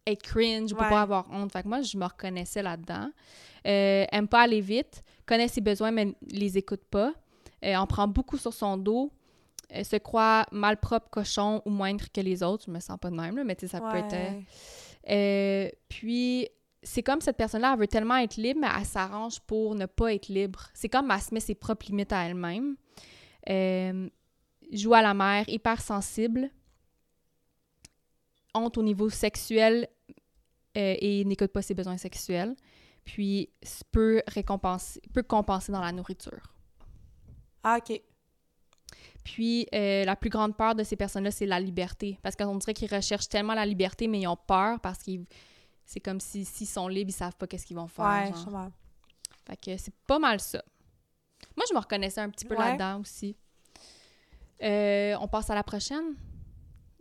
être cringe ou pour pas avoir honte. Fait que moi, je me reconnaissais là-dedans. Euh, aime pas aller vite, connaît ses besoins, mais les écoute pas. Euh, en prend beaucoup sur son dos. Euh, se croit malpropre, cochon ou moindre que les autres. Je me sens pas de même, là, mais tu sais, ça peut être... puis, c'est comme cette personne-là, elle veut tellement être libre, mais elle s'arrange pour ne pas être libre. C'est comme elle se met ses propres limites à elle-même. Euh, joue à la mère, hyper sensible. Honte au niveau sexuel euh, et n'écoute pas ses besoins sexuels. Puis, peut récompenser, peut compenser dans la nourriture. Ah, OK. Puis, euh, la plus grande peur de ces personnes-là, c'est la liberté. Parce qu'on dirait qu'ils recherchent tellement la liberté, mais ils ont peur parce qu'ils... C'est comme si s'ils sont libres, ils savent pas qu'est-ce qu'ils vont faire. Ouais, genre. je comprends. Fait que c'est pas mal ça. Moi, je me reconnaissais un petit peu Ouais. là-dedans aussi. Euh, on passe à la prochaine.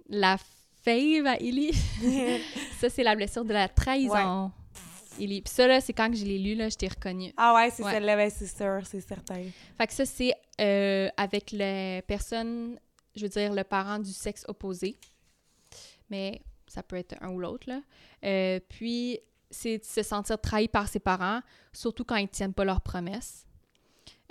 La fave à Ellie. ça, c'est la blessure de la trahison. Ellie. Puis ça, là, c'est quand que je l'ai lu, là, je t'ai reconnu. Ah ouais, c'est Ouais. celle-là, ben, c'est sûr, c'est certain. Fait que ça, c'est euh, avec les personnes, je veux dire, le parent du sexe opposé. Mais ça peut être un ou l'autre, là. Euh, puis, c'est de se sentir trahi par ses parents, surtout quand ils tiennent pas leurs promesses.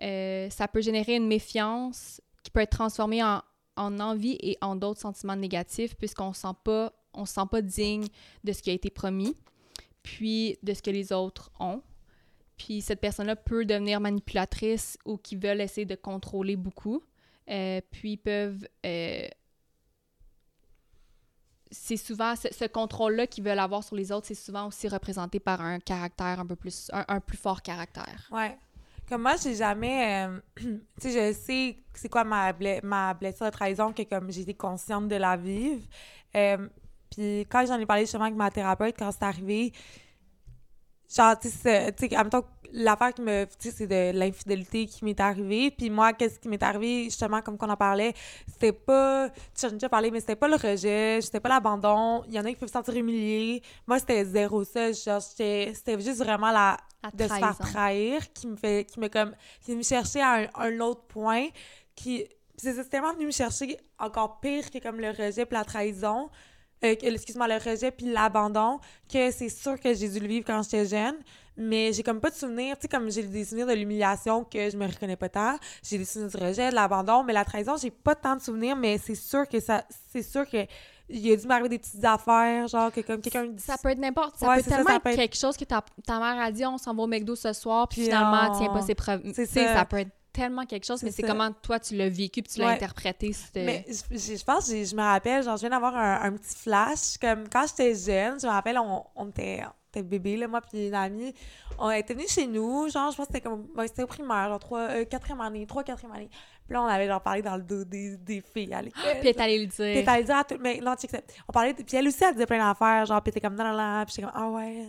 Euh, ça peut générer une méfiance qui peut être transformée en, en envie et en d'autres sentiments négatifs puisqu'on sent pas, on se sent pas digne de ce qui a été promis, puis de ce que les autres ont. Puis cette personne-là peut devenir manipulatrice ou qui veulent essayer de contrôler beaucoup. Euh, puis peuvent... euh, c'est souvent ce, ce contrôle-là qu'ils veulent avoir sur les autres, c'est souvent aussi représenté par un caractère un peu plus... un, un plus fort caractère. Ouais. Comme moi, j'ai jamais. euh, tu sais, je sais c'est quoi ma, ma blessure de trahison, que comme été consciente de la vivre. Euh, Puis quand j'en ai parlé justement avec ma thérapeute, quand c'est arrivé, genre, tu sais, en même temps, l'affaire qui me. Tu sais, c'est de l'infidélité qui m'est arrivée. Puis moi, qu'est-ce qui m'est arrivé, justement, comme qu'on en parlait, c'était pas. Tu en as déjà parlé, mais c'était pas le rejet, c'était pas l'abandon. Il y en a qui peuvent se sentir humiliés. Moi, c'était zéro ça. Genre, c'était juste vraiment la La de se faire trahir qui me fait qui me comme qui me chercher à un, un autre point qui c'est tellement venu me chercher encore pire que comme le rejet puis la trahison euh, excuse-moi le rejet puis l'abandon que c'est sûr que j'ai dû le vivre quand j'étais jeune mais j'ai comme pas de souvenirs tu sais comme j'ai des souvenirs de l'humiliation que je me reconnais pas tant j'ai des souvenirs du rejet de l'abandon mais la trahison j'ai pas tant de souvenirs mais c'est sûr que ça c'est sûr que il a dû m'arriver des petites affaires genre que comme quelqu'un dit Ça peut être n'importe Ça Ouais, peut ça, tellement ça peut être- quelque chose que ta, ta mère a dit on s'en va au McDo ce soir, puis Puis finalement, on- tiens pas ses preuves. C'est ça. ça peut être tellement quelque chose, mais c'est comment toi tu l'as vécu puis tu l'as Ouais. interprété. Mais je, je- je pense, je me rappelle, genre, je viens d'avoir un, un petit flash. Comme quand j'étais jeune, je me rappelle, on, on était, bébé, là, moi puis une amie. On était venus chez nous, genre, je pense que c'était comme, ouais, c'était au primaire, genre, trois, euh, quatrième année, trois, quatrième année. Puis là, on avait, genre, parlé dans le dos des, des filles à l'école. Puis elle allée le Puis dire. t'allais dire à tout, mais non, check ça. On parlait, de- puis elle aussi, elle disait plein d'affaires, genre, puis t'es comme, non, non, non, puis j'étais comme, ah ouais.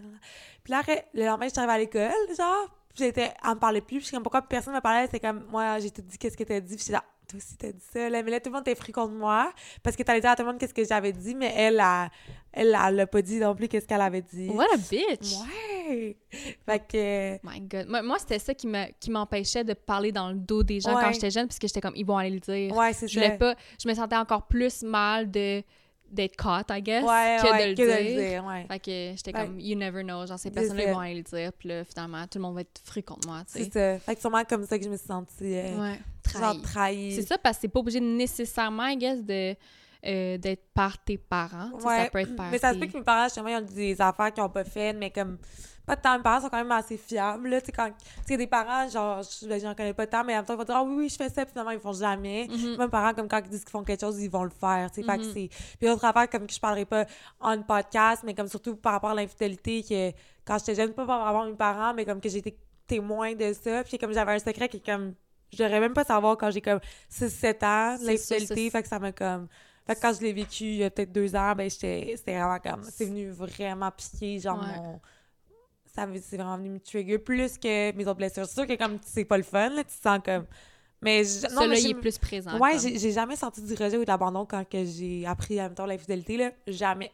Puis là, après, le lendemain, j'étais arrivée à l'école, genre, puis j'étais, elle me parlait plus, puis j'étais comme, pourquoi personne me parlait, c'est comme, moi, j'ai tout dit, qu'est-ce que t'as dit, puis j'étais là, toi aussi, t'as dit ça, là, mais là, tout le monde était fru contre moi, parce que t'allais dire à tout le monde qu'est-ce que j'avais dit, mais elle, elle, elle, elle l'a pas dit non plus, qu'est-ce qu'elle avait dit. What a bitch! Ouais! Fait que, My God. Moi, moi, c'était ça qui me- qui m'empêchait de parler dans le dos des gens Ouais. quand j'étais jeune, parce que j'étais comme, ils vont aller le dire. ouais, c'est Je ça. pas... Je me sentais encore plus mal de d'être caught, I guess, Ouais, que, ouais, de, le que de le dire, ouais. Fait que j'étais comme, you never know. Genre, ces C'est personnes-là, vont aller le dire. Puis là, finalement, tout le monde va être fru contre moi, tu C'est sais. ça. Fait que sûrement comme ça que je me suis sentie, euh, Ouais. genre, Trahi. trahie. C'est ça, parce que c'est pas obligé nécessairement, I guess, de, euh, d'être par tes parents. Ça peut être par Mais ça se peut que mes parents, justement, ils ont des affaires qu'ils ont pas faites, mais comme, pas tant. Mes parents sont quand même assez fiables, là. Tu sais, quand, tu sais, des parents, genre, ben, j'en connais pas tant, mais en même temps, ils vont dire, ah oui, oui, je fais ça, puis finalement, ils font jamais. Mhm. Mes parents, comme quand ils disent qu'ils font quelque chose, ils vont le faire, tu sais. Que Mhm. c'est. Puis autre affaire, comme que je parlerai pas en podcast, mais comme surtout par rapport à l'infidélité, que quand j'étais jeune, pas par rapport à mes parents, mais comme que été témoin de ça, puis comme j'avais un secret qui est comme je devrais même pas savoir quand j'ai comme 6-7 ans, l'infidélité, ça, fait que ça m'a comme... Fait que quand je l'ai vécu il y a peut-être deux ans, ben j'étais... C'était vraiment comme... C'est venu vraiment piquer, genre, Ouais. mon... Ça c'est vraiment venu me trigger plus que mes autres blessures. C'est sûr que comme c'est pas le fun, là, tu te sens comme... Mais je- non, mais il est plus présent. Ouais, j'ai jamais senti du rejet ou de l'abandon quand que j'ai appris, en même temps, l'infidélité, là. Jamais.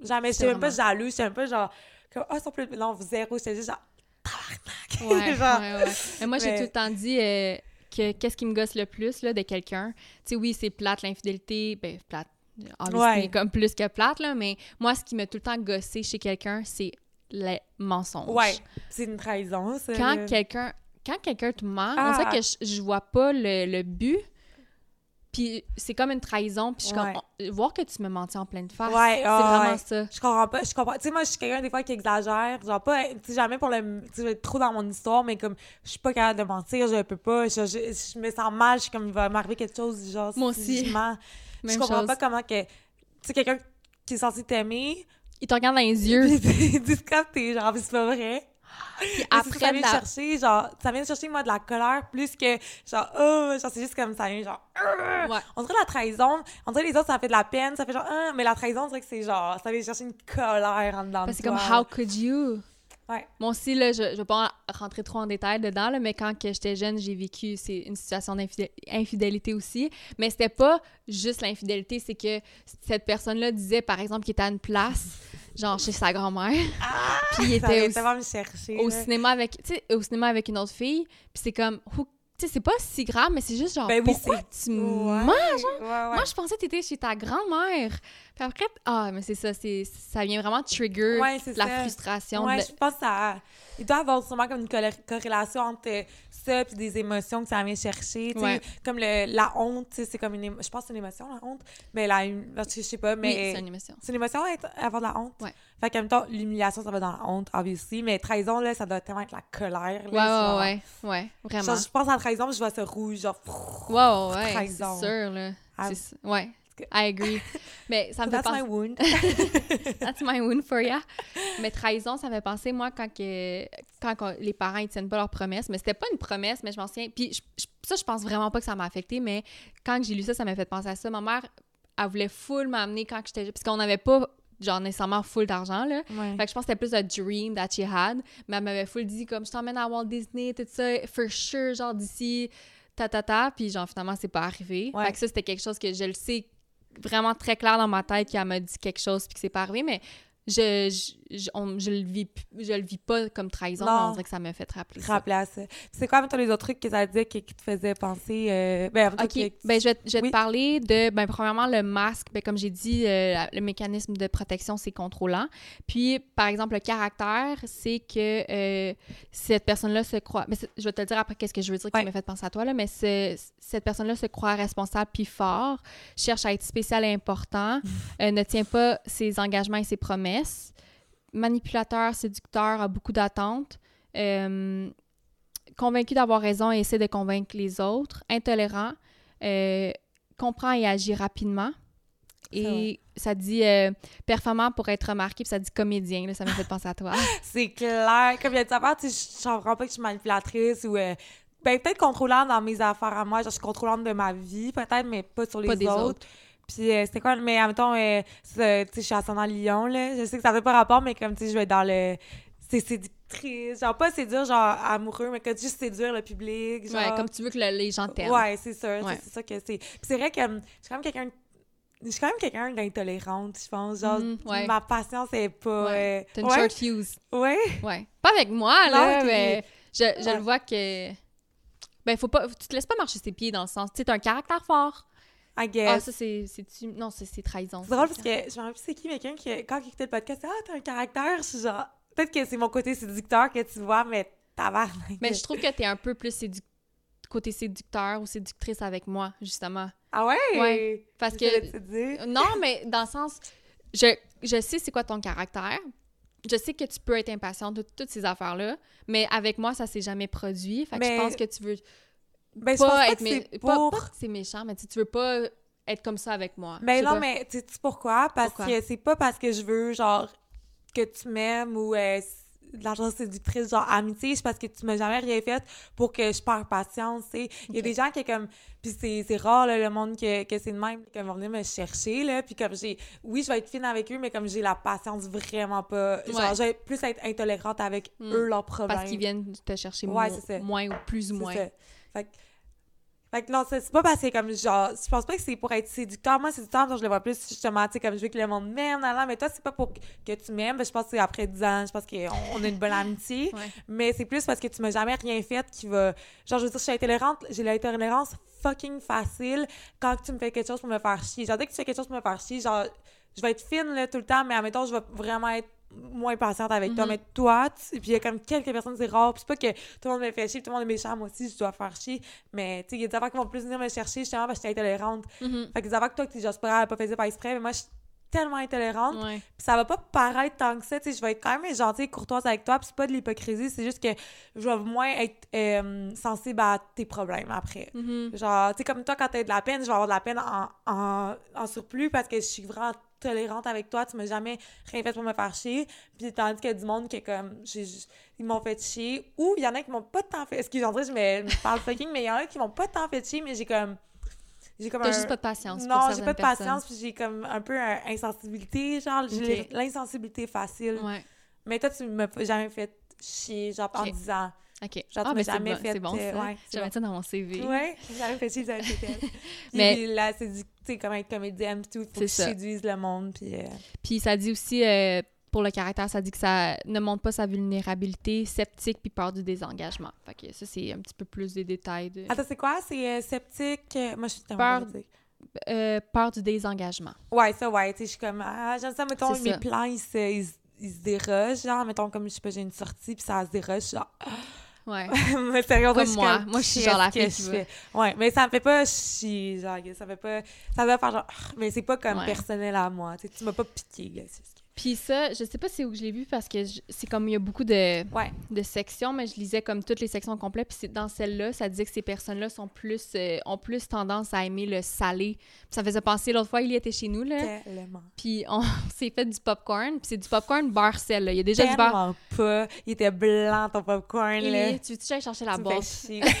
Jamais. J'étais même pas jalouse. J'étais même pas genre... Comme, ah, ils sont plus... Non, zéro. J'étais juste genre... Ouais, genre... ouais, ouais. Mais moi, j'ai Mais- tout le temps dit euh, que qu'est-ce qui me gosse le plus là, de quelqu'un? Tu sais, oui, c'est plate, l'infidélité. Ben, plate. Obviously, Ouais. comme plus que plate, là. Mais moi, ce qui m'a tout le temps gossé chez quelqu'un, c'est les mensonges. Ouais. C'est une trahison, ça. Quand quelqu'un quand quelqu'un te ment, Ah. on dirait que je, je vois pas le, le but. Puis c'est comme une trahison. Puis je Ouais. comme, on- voir que tu me mentis en pleine face. Ouais, c'est ah, vraiment ouais. ça. Je comprends pas. Je comprends. Tu sais, moi, je suis quelqu'un des fois qui exagère. Genre, pas. Tu sais, jamais pour le. Tu sais, trop dans mon histoire, mais comme, je suis pas capable de mentir, je peux pas. Je, je, je me sens mal. Je suis comme, il va m'arriver quelque chose, genre. Moi si aussi. Je, mens. je comprends chose. pas comment que. Tu sais, quelqu'un qui est censé t'aimer. Il te regarde dans les yeux. Ils disent comme t'es genre, c'est pas vrai. Puis Après, ça vient la- chercher, genre, ça vient chercher, moi, de la colère plus que, genre, oh, genre, c'est juste comme ça vient, genre, Arrgh! Ouais. On dirait la trahison, on dirait les autres, ça fait de la peine, ça fait genre, ah, mais la trahison, on dirait que c'est genre, ça vient chercher une colère en dedans. de c'est comme. How could you? Ouais. Moi aussi, là, je, je vais pas en- rentrer trop en détail dedans, là, mais quand j'étais jeune, j'ai vécu c'est une situation d'infidélité aussi. Mais c'était pas juste l'infidélité, c'est que cette personne-là disait, par exemple, qu'il était à une place, genre chez sa grand-mère, puis il Ah! Était au, me chercher. au cinéma avec, au cinéma avec une autre fille, puis c'est comme, who- tu sais, c'est pas si grave, mais c'est juste genre, Ben oui, pourquoi tu me Ouais, mens? ouais, ouais. Moi, je pensais que t'étais chez ta grand-mère. Puis après, ah, mais c'est ça, c'est, ça vient vraiment trigger la ça. frustration. Ouais, de- je pense que ça. Il doit y avoir sûrement comme une corré- corrélation entre euh, ça puis des émotions que ça vient chercher. tu sais. Ouais. Comme le, la honte, tu sais, c'est comme une. émo- Je pense que c'est une émotion, la honte. Mais la. Je sais pas, Oui, mais. c'est une émotion. C'est une émotion être- avoir de la honte. Ouais. Fait qu'en même temps, l'humiliation, ça va dans la honte, obviously. Mais trahison, là, ça doit tellement être la colère. Ouais, Là, ouais, ouais, ouais, vraiment. Genre, je pense à la trahison, je vois ça rouge, genre. Ouais, ouais, ouais, c'est trahison. sûr, là. Ah. C'est ça. Ouais, que- I agree. Mais ça me fait That's my wound. That's my wound for ya. Mais trahison, ça me fait penser, moi, quand, que... quand les parents, ils tiennent pas leurs promesses. Mais c'était pas une promesse, mais je m'en souviens... Puis je- ça, je pense vraiment pas que ça m'a affecté, mais quand j'ai lu ça, ça m'a fait penser à ça. Ma mère, elle voulait full m'amener quand j'étais... Parce qu'on n'avait pas, genre, nécessairement full d'argent, là. Ouais. Fait que je pense que c'était plus un dream that she had. Mais elle m'avait full dit comme je t'emmène à Walt Disney, tout ça, for sure, genre d'ici, ta ta ta. Puis genre finalement, c'est pas arrivé. Ouais. Fait que ça, c'était quelque chose que je le sais vraiment très clair dans ma tête qu'elle m'a dit quelque chose puis que c'est pas arrivé. Mais je, je, je, on- je le vis, je le vis pas comme trahison, Non. mais on dirait que ça m'a fait rappeler. Rappeler à ça. Puis c'est quoi, mettons, les autres trucs que ça disait qui, qui te faisaient penser. euh, Ben, OK. Ben, je vais, te- je vais Oui. te parler de, ben, premièrement, le masque. Ben, comme j'ai dit, euh, le mécanisme de protection, c'est contrôlant. Puis, par exemple, le caractère, c'est que euh, cette personne-là se croit... Mais je vais te le dire après qu'est-ce que je veux dire qui Ouais. m'a fait penser à toi, là, mais ce- cette personne-là se croit responsable puis fort, cherche à être spécial et important, euh, ne tient pas ses engagements et ses promesses, manipulateur, séducteur, a beaucoup d'attentes, euh, convaincu d'avoir raison et essaie de convaincre les autres, intolérant, euh, comprend et agit rapidement. Et ça dit euh, performant pour être remarqué, puis ça dit comédien. Là, ça m'a fait penser à toi. C'est clair. Comme il y a des affaires, tu sais, je comprends pas que je suis manipulatrice ou. ben, peut-être contrôlante dans mes affaires à moi. Genre, je suis contrôlante de ma vie, peut-être, mais pas sur les Pas des autres. autres. Puis, euh, c'était quoi? Mais, admettons, euh, tu sais, je suis ascendant Lyon, là. Je sais que ça fait pas rapport, mais comme, tu sais, je vais être dans le. C'est séductrice. Genre, pas séduire, genre, amoureux, mais que juste séduire le public. Genre. Ouais, comme tu veux que le- les gens t'aiment. Ouais, c'est. Ouais. C'est ça que c'est. Puis c'est vrai que je suis quand même quelqu'un. Je suis quand même quelqu'un d'intolérante, je pense. Genre, Mhm, ouais. ma patience est pas. Ouais. euh, T'as une ouais. short fuse. Ouais. Ouais. Pas avec moi, là, mais je, je le vois que... Ben, faut pas... Tu te laisses pas marcher ses pieds dans le sens... Tu sais, t'as un caractère fort. I Ah, ça, c'est... c'est-tu- Non, c'est trahison. c'est drôle parce que je me rappelle c'est qui, mais quelqu'un qui, quand il écoutait le podcast, c'est Ah, t'as un caractère. Je suis genre. Peut-être que c'est mon côté séducteur que tu vois, mais tabarnak. Mais je trouve que t'es un peu plus côté séducteur ou séductrice avec moi, justement. Ah ouais? Ouais. Parce que... Non, mais dans le sens... Je, je sais c'est quoi ton caractère. Je sais que tu peux être impatiente de toutes ces affaires-là, mais avec moi, ça s'est jamais produit. Fait que Mais- je pense que tu veux Ben, pas être... pas- c'est méchant, mais tu veux pas être comme ça avec moi. Ben non, pas. mais tu sais pourquoi? Parce Pourquoi? que c'est pas parce que je veux, genre, que tu m'aimes ou. euh, de l'argent séductrice, genre amitié, c'est parce que tu m'as jamais rien fait pour que je perds patience, tu sais. Il y a des gens qui, comme, puis c'est rare, là, le monde que, que c'est de même, qui vont venir me chercher, là, puis comme j'ai, oui, je vais être fine avec eux, mais comme j'ai la patience vraiment pas, genre, je vais plus être intolérante avec Mm. eux, leurs problèmes. Parce qu'ils viennent te chercher Ouais, mo- moins ou plus ou moins. ça. Fait que, fait que non, c'est pas parce que comme genre, je pense pas que c'est pour être séducteur. Moi, séducteur, genre, je le vois plus justement, tu sais, comme je veux que le monde m'aime, mais toi, c'est pas pour que tu m'aimes. Je pense que c'est après 10 ans, je pense qu'on on a une bonne amitié. Ouais. Mais c'est plus parce que tu m'as jamais rien fait qui va. Genre, je veux dire, je suis intolérante, j'ai l'intolérance fucking facile quand tu me fais quelque chose pour me faire chier. Genre, dès que tu fais quelque chose pour me faire chier, genre, je vais être fine là, tout le temps, mais admettons, je vais vraiment être moins patiente avec toi. Mhm. Mais toi, tu- puis il y a comme quelques personnes, c'est rare. Puis c'est pas que tout le monde me fait chier, tout le monde est méchant, moi aussi, je dois faire chier. Mais tu sais, il y a des affaires qui vont plus venir me chercher justement parce que je suis intolérante. Mhm. Fait que des affaires que toi, que t'es juste pas, pas fait par exprès, mais moi, je suis tellement intolérante. Ouais. Puis ça va pas paraître tant que ça, tu sais, je vais être quand même gentille et courtoise avec toi, puis c'est pas de l'hypocrisie, c'est juste que je vais moins être euh, sensible à tes problèmes après. Mhm. Genre, tu sais, comme toi, quand t'as de la peine, je vais avoir de la peine en, en, en surplus parce que je suis vraiment tolérante avec toi, tu m'as jamais rien fait pour me faire chier. Puis tandis qu'il y a du monde qui est comme, j'ai ils m'ont fait chier, ou il y en a qui m'ont pas tant fait, excusez moi je me, parle fucking, mais il y en a qui m'ont pas tant fait chier, mais j'ai comme, j'ai comme T'as un- juste pas de patience. non, j'ai pas de personnes. patience, puis j'ai comme un peu un insensibilité, genre, j'ai Ok. l'insensibilité facile. Ouais. Mais toi, tu m'as jamais fait chier, genre, en Ok. disant. Ok. Genre, ah, m'as mais c'est jamais bon, fait, c'est bon euh, ça. ouais, c'est J'avais bon. ça dans mon CV. Ouais, j'ai jamais fait chier, j'avais fait. Mais- là, c'est du, sais, comme être comédienne, tout, faut que ça. je séduise le monde, puis. euh, Puis ça dit aussi, euh, pour le caractère, ça dit que ça ne montre pas sa vulnérabilité, sceptique puis peur du désengagement. Fait que ça, c'est un petit peu plus des détails de Attends, c'est quoi? C'est euh, sceptique. Moi, je suis Peur- euh, peur du désengagement. Ouais, ça, ouais, tu sais, je suis comme. Ah, j'aime ça, mettons, mes ça. plans, ils se, ils, ils se dérogent, genre, mettons, comme, je sais pas, j'ai une sortie, puis ça se déroge, genre. Ouais. dirait Comme moi. comme, Moi, je suis genre la fille qui je fais? Ouais, mais ça me fait pas chier, genre, ça fait pas... Ça va faire genre... Ah, Mais c'est pas comme Ouais. personnel à moi, tu m'as pas piqué, là, c'est ce que- Puis ça, je sais pas c'est où que je l'ai vu parce que c'est comme il y a beaucoup de, Ouais. de sections, mais je lisais comme toutes les sections complètes. Puis dans celle-là, ça disait que ces personnes-là sont plus, euh, ont plus tendance à aimer le salé. Puis ça faisait penser, l'autre fois, il y était chez nous, là. Tellement. Puis on s'est fait du popcorn. Puis c'est du popcorn beurre sel, là. Il y a déjà du beurre. Tellement pas. Il était blanc, ton popcorn, là. tu que j'aille chercher la Tu chier.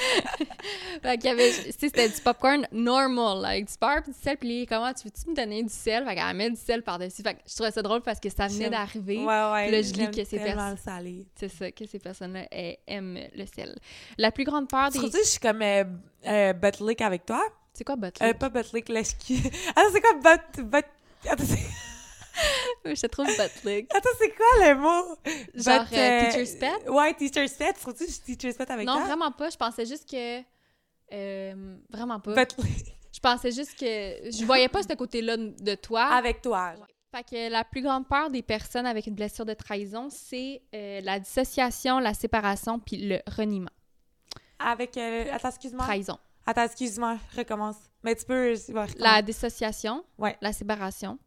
Fait qu'il y avait, tu c'était du popcorn normal, là, avec du beurre puis du sel. Puis comment, tu veux-tu me donner du sel? Fait qu'elle met du sel par-dessus. Fait que je trouvais ça drôle parce que ça venait d'arriver. Ouais, ouais. Puis là, je lis que c'est tellement pers- le salé. C'est ça, que ces personnes-là aiment le sel. La plus grande peur Tu des... que je suis comme euh, euh, Buttlick avec toi? C'est quoi Butler? Euh, pas Buttlick, l'escu. Attends, c'est quoi Butt... Butt... Attends, c'est... Je te trouve Butler. Attends, c'est quoi le mot? Genre Butt, euh, teacher's pet? Ouais, teacher's pet. Trouves-tu que je suis teacher's pet avec Non, toi? vraiment pas. Je pensais juste que... euh, vraiment pas. Buttlick. Je pensais juste que... Je voyais pas ce côté-là de toi. Avec toi. Fait que la plus grande peur des personnes avec une blessure de trahison, c'est euh, la dissociation, la séparation puis le reniement. Avec... euh, Attends, excuse-moi. Trahison. Attends, excuse-moi. Recommence. Mais tu peux... ouais. La dissociation, Ouais. la séparation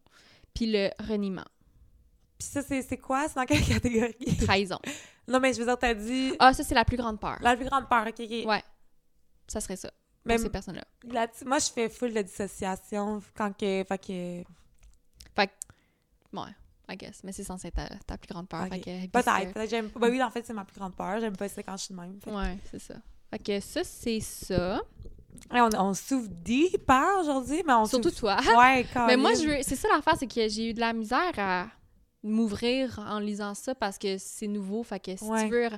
puis le reniement. Puis ça, c'est quoi? C'est dans quelle catégorie? Trahison. non, mais je veux dire, t'as dit... Ah, ça, c'est la plus grande peur. La plus grande peur, OK, OK. Ouais. Ça serait ça. Mais Pour ces personnes-là. là, moi, je fais full de dissociation quand que... Fait que... Fait que, ouais, I guess. Mais c'est censé être ta, ta plus grande peur. Peut-être. Peut-être j'aime... Ben oui, en fait, c'est ma plus grande peur. J'aime pas ça quand je suis de même. Fait Ouais, c'est ça. Fait que ça, c'est ça. Hey, on, on souffre deep hein, aujourd'hui, mais on Surtout toi. Ouais, Mais moi, je veux... c'est ça l'affaire, c'est que j'ai eu de la misère à m'ouvrir en lisant ça parce que c'est nouveau. Fait que si Ouais. tu veux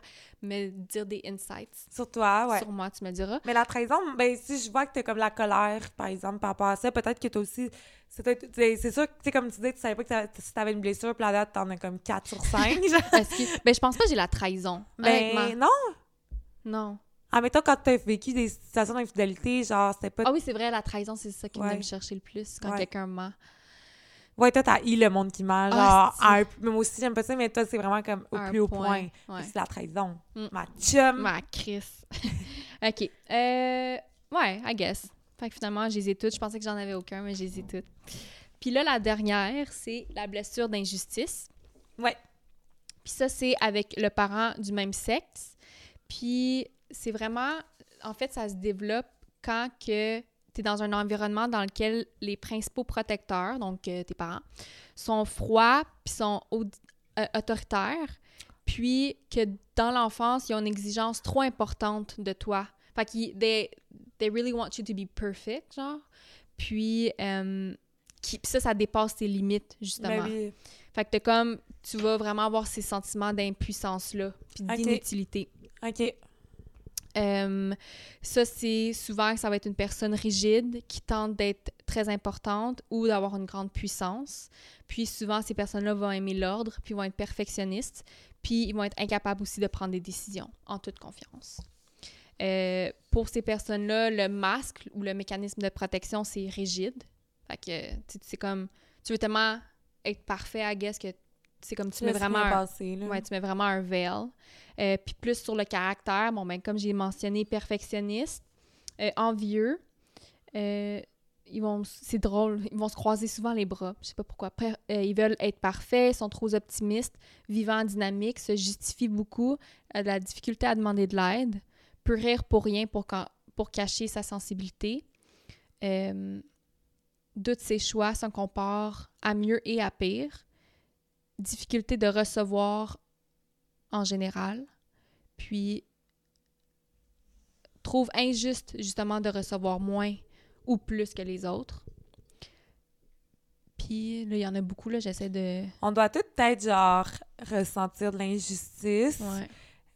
me dire des insights Sur toi, ouais. sur moi, tu me diras. Mais la trahison, ben si je vois que t'as comme la colère, par exemple, par rapport à ça, peut-être que t'as aussi... C'est sûr que, tu sais, comme tu dis, tu savais pas que t'avais- si t'avais une blessure, puis la date, t'en as comme 4 sur 5, genre. Parce que, ben, je pense pas que j'ai la trahison. Mais honnêtement. non! Non. Ah, mais toi, quand t'as vécu des situations d'infidélité, genre, c'était pas... Ah oui, c'est vrai, la trahison, c'est ça qui Ouais. me chercher le plus quand quelqu'un ment. Ouais, toi, t'as eu le monde qui genre, Ah, un- moi aussi, j'aime pas ça, mais toi, c'est vraiment comme au un plus haut point. Ouais. C'est la trahison. Mm. Ma chum! Ma Chris. OK. Euh, ouais, I guess. Fait que finalement, je les ai toutes. Je pensais que j'en avais aucun, mais je les ai toutes. Puis là, la dernière, c'est la blessure d'injustice. Ouais. Puis ça, c'est avec le parent du même sexe. Puis c'est vraiment... En fait, ça se développe quand que tu es dans un environnement dans lequel les principaux protecteurs, donc euh, tes parents, sont froids puis sont euh, autoritaires, puis que dans l'enfance, ils ont une exigence trop importante de toi. Fait qu'ils they, they really want you to be perfect, genre. Puis euh, qui, ça, ça dépasse tes limites, justement. Ben oui. Fait que t'es comme, tu vas vraiment avoir ces sentiments d'impuissance-là, puis Ok. d'inutilité. OK. Euh, ça, c'est souvent que ça va être une personne rigide qui tente d'être très importante ou d'avoir une grande puissance. Puis souvent, ces personnes-là vont aimer l'ordre, puis vont être perfectionnistes, puis ils vont être incapables aussi de prendre des décisions en toute confiance. Euh, pour ces personnes-là, le masque ou le mécanisme de protection, c'est rigide. Fait que, c'est comme, tu veux tellement être parfait, I guess, que c'est comme tu mets vraiment un. Ouais, tu mets vraiment un veil. Euh, puis plus sur le caractère, bon, ben, comme j'ai mentionné, perfectionniste, euh, envieux. euh, ils vont, c'est drôle, ils vont se croiser souvent les bras. Je sais pas pourquoi. Ils veulent être parfaits, sont trop optimistes, vivants, dynamiques, se justifient beaucoup, a de la difficulté à demander de l'aide, peut rire pour rien pour, pour cacher sa sensibilité. Euh, doute ses choix, s'en compare à mieux et à pire. Difficulté de recevoir en général. Puis trouve injuste justement de recevoir moins ou plus que les autres. Puis là, il y en a beaucoup, là, j'essaie de... On doit tout peut-être, genre, ressentir de l'injustice. Ouais.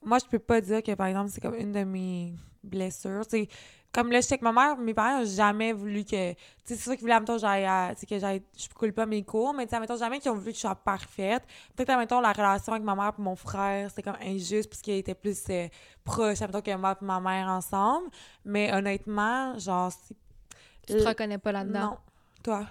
Moi, je peux pas dire que, par exemple, c'est comme une de mes blessures. C'est comme là, je sais que ma mère, mes parents n'ont jamais voulu que. Tu sais, c'est sûr qu'ils voulaient, admettons, j'aille tu sais, que j'aille. Je coule pas mes cours, mais tu sais, admettons, jamais qu'ils ont voulu que je sois parfaite. Peut-être, admettons, la relation avec ma mère et mon frère, c'était comme injuste, puisqu'ils étaient plus euh, proches, admettons, que moi et ma mère ensemble. Mais honnêtement, genre, c'est. Tu te reconnais pas là-dedans? Non. Toi?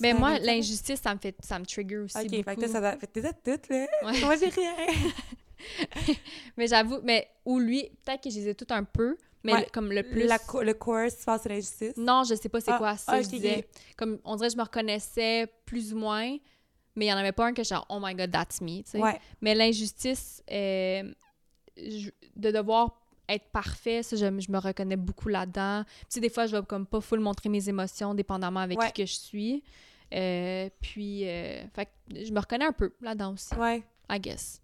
Mais Ça moi, l'injustice, ça me fait... Ça me trigger aussi Ok, beaucoup. fait que ça doit. Fait que t'es toutes, là. Ouais. Moi, j'ai rien. Mais j'avoue, mais ou lui, peut-être que je les ai toutes un peu, mais Ouais. le- comme le plus... La le course, penses, c'est l'injustice? Non, je sais pas c'est Ah, quoi ça, ah, je ok, disais. Comme, on dirait que je me reconnaissais plus ou moins, mais il y en avait pas un que genre, oh my god, that's me, tu sais. Ouais. Mais l'injustice euh, je- de devoir être parfait, ça, je, je me reconnais beaucoup là-dedans. Tu sais, des fois, je vais comme pas full montrer mes émotions, dépendamment avec Ouais. qui que je suis. Euh, puis, euh, fait je me reconnais un peu là-dedans aussi, Ouais. I guess.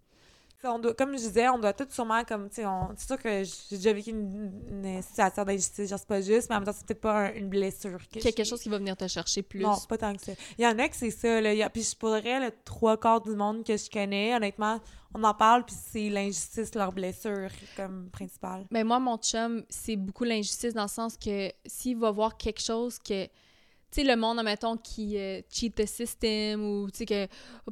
On doit, comme je disais, on doit tout sûrement comme, tu sais, c'est sûr que j'ai déjà vécu une, une situation d'injustice, genre c'est pas juste, mais en même temps, c'est peut-être pas un- une blessure. que Quelque je- chose qui va venir te chercher plus. Non, pas tant que ça. Il y en a que c'est ça, là. Il y a- Puis je pourrais, le trois quarts du monde que je connais, honnêtement, on en parle, puis c'est l'injustice, leur blessure, comme principale. Mais moi, mon chum, c'est beaucoup l'injustice dans le sens que s'il va voir quelque chose que. Tu sais, le monde, admettons, qui euh, cheat the system ou, tu sais, que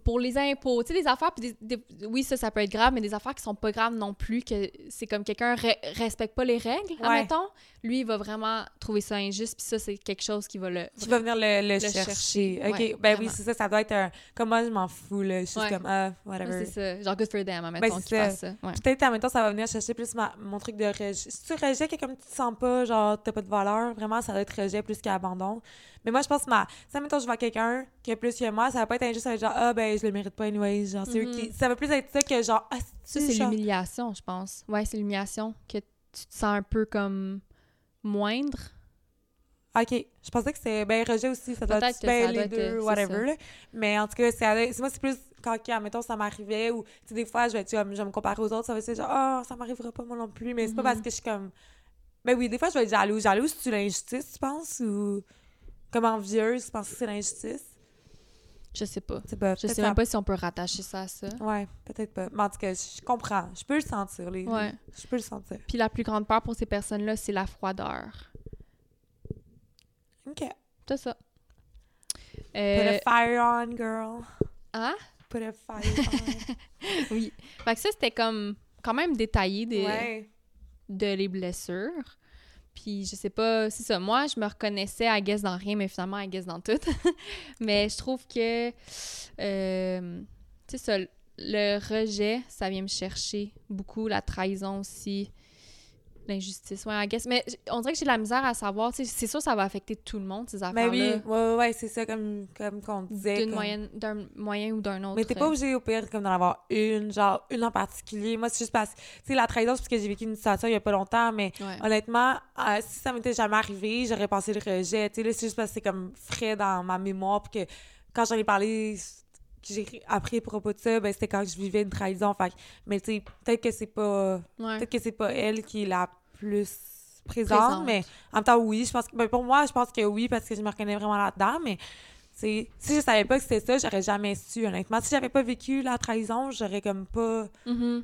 pour les impôts, tu sais, des affaires, puis des- des- oui, ça, ça peut être grave, mais des affaires qui sont pas graves non plus, que c'est comme quelqu'un re- respecte pas les règles, Ouais. admettons, lui, il va vraiment trouver ça injuste, puis ça, c'est quelque chose qui va le. Tu vas venir le, le, chercher. chercher. OK, Ouais, ben vraiment. oui, c'est ça, ça doit être un... Comme moi, je m'en fous, là. Je suis Ouais. comme, ah, whatever. c'est ça. Genre, good for them, admettons, Ben, qu'ils ça. ça. Peut-être, en même temps, ça va venir chercher plus ma- mon truc de rejet. Si tu rejet quelqu'un que tu te sens pas, genre, t'as pas de valeur, vraiment, ça doit être rejet plus qu'abandon. Mais moi, je pense que ma. Si, mettons, je vois quelqu'un qui a plus que moi, ça va pas être injuste, ça va être genre, ah, ben, je le mérite pas, anyway. Genre, c'est eux Mhm. qui. Ça va plus être ça que genre, ah, Ça, c'est l'humiliation, je pense. Ouais, c'est l'humiliation que tu te sens un peu comme moindre. Ok, je pensais que c'était. Ben, rejet aussi, ça doit Peut-être être que ben, ça les être, deux, c'est whatever, ça. là. Mais en tout cas, c'est c'est- moi, c'est plus quand, mettons, ça m'arrivait ou, tu sais, des fois, je vais, tu vois, je vais me comparer aux autres, ça va être genre, ah, ça m'arrivera pas moi non plus. Mais c'est pas Mhm. parce que je suis comme. Ben oui, des fois, je vais être jaloux. Jaloux, c'est-tu l'injustice, tu penses? Ou? Comme envieuse, tu penses que c'est l'injustice? Je sais pas. Je sais ça- même pas si on peut rattacher ça à ça. Ouais, peut-être pas. Mais en tout cas, je comprends. Je peux le sentir, les. Ouais. Je peux le sentir. Puis la plus grande peur pour ces personnes-là, c'est la froideur. OK. C'est ça. Put Euh, a fire on, girl. hein? Put a fire on. Oui. Fait que ça, c'était comme quand même détaillé des, ouais. de les blessures. Puis je sais pas, c'est ça. Moi, je me reconnaissais à guess dans rien, mais finalement à guess dans tout. mais je trouve que, euh, tu sais, ça, le rejet, ça vient me chercher beaucoup. La trahison aussi. L'injustice, ouais, I guess. Mais on dirait que j'ai de la misère à savoir, c'est sûr ça va affecter tout le monde, ces Ben affaires-là. oui, ouais, ouais, ouais, c'est ça, comme, comme qu'on disait. Comme- d'un moyen ou d'un autre. Mais t'es pas obligé au pire comme d'en avoir une, genre une en particulier. Moi, c'est juste parce tu sais, la trahison, c'est parce que j'ai vécu une situation il y a pas longtemps, mais Ouais. honnêtement, euh, si ça m'était jamais arrivé, j'aurais pensé le rejet. Tu sais, là, c'est juste parce que c'est comme frais dans ma mémoire, puis que quand j'en ai parlé, que j'ai appris à propos de ça, ben, c'était quand je vivais une trahison. Fait mais tu sais, peut-être que c'est pas. Ouais. Peut-être que c'est pas elle qui est la plus présente, Présente. mais en même temps, oui. Je pense que, ben, pour moi, je pense que oui, parce que je me reconnais vraiment là-dedans, mais si je savais pas que c'était ça, j'aurais jamais su, honnêtement. Si j'avais pas vécu la trahison, j'aurais comme pas. Mhm.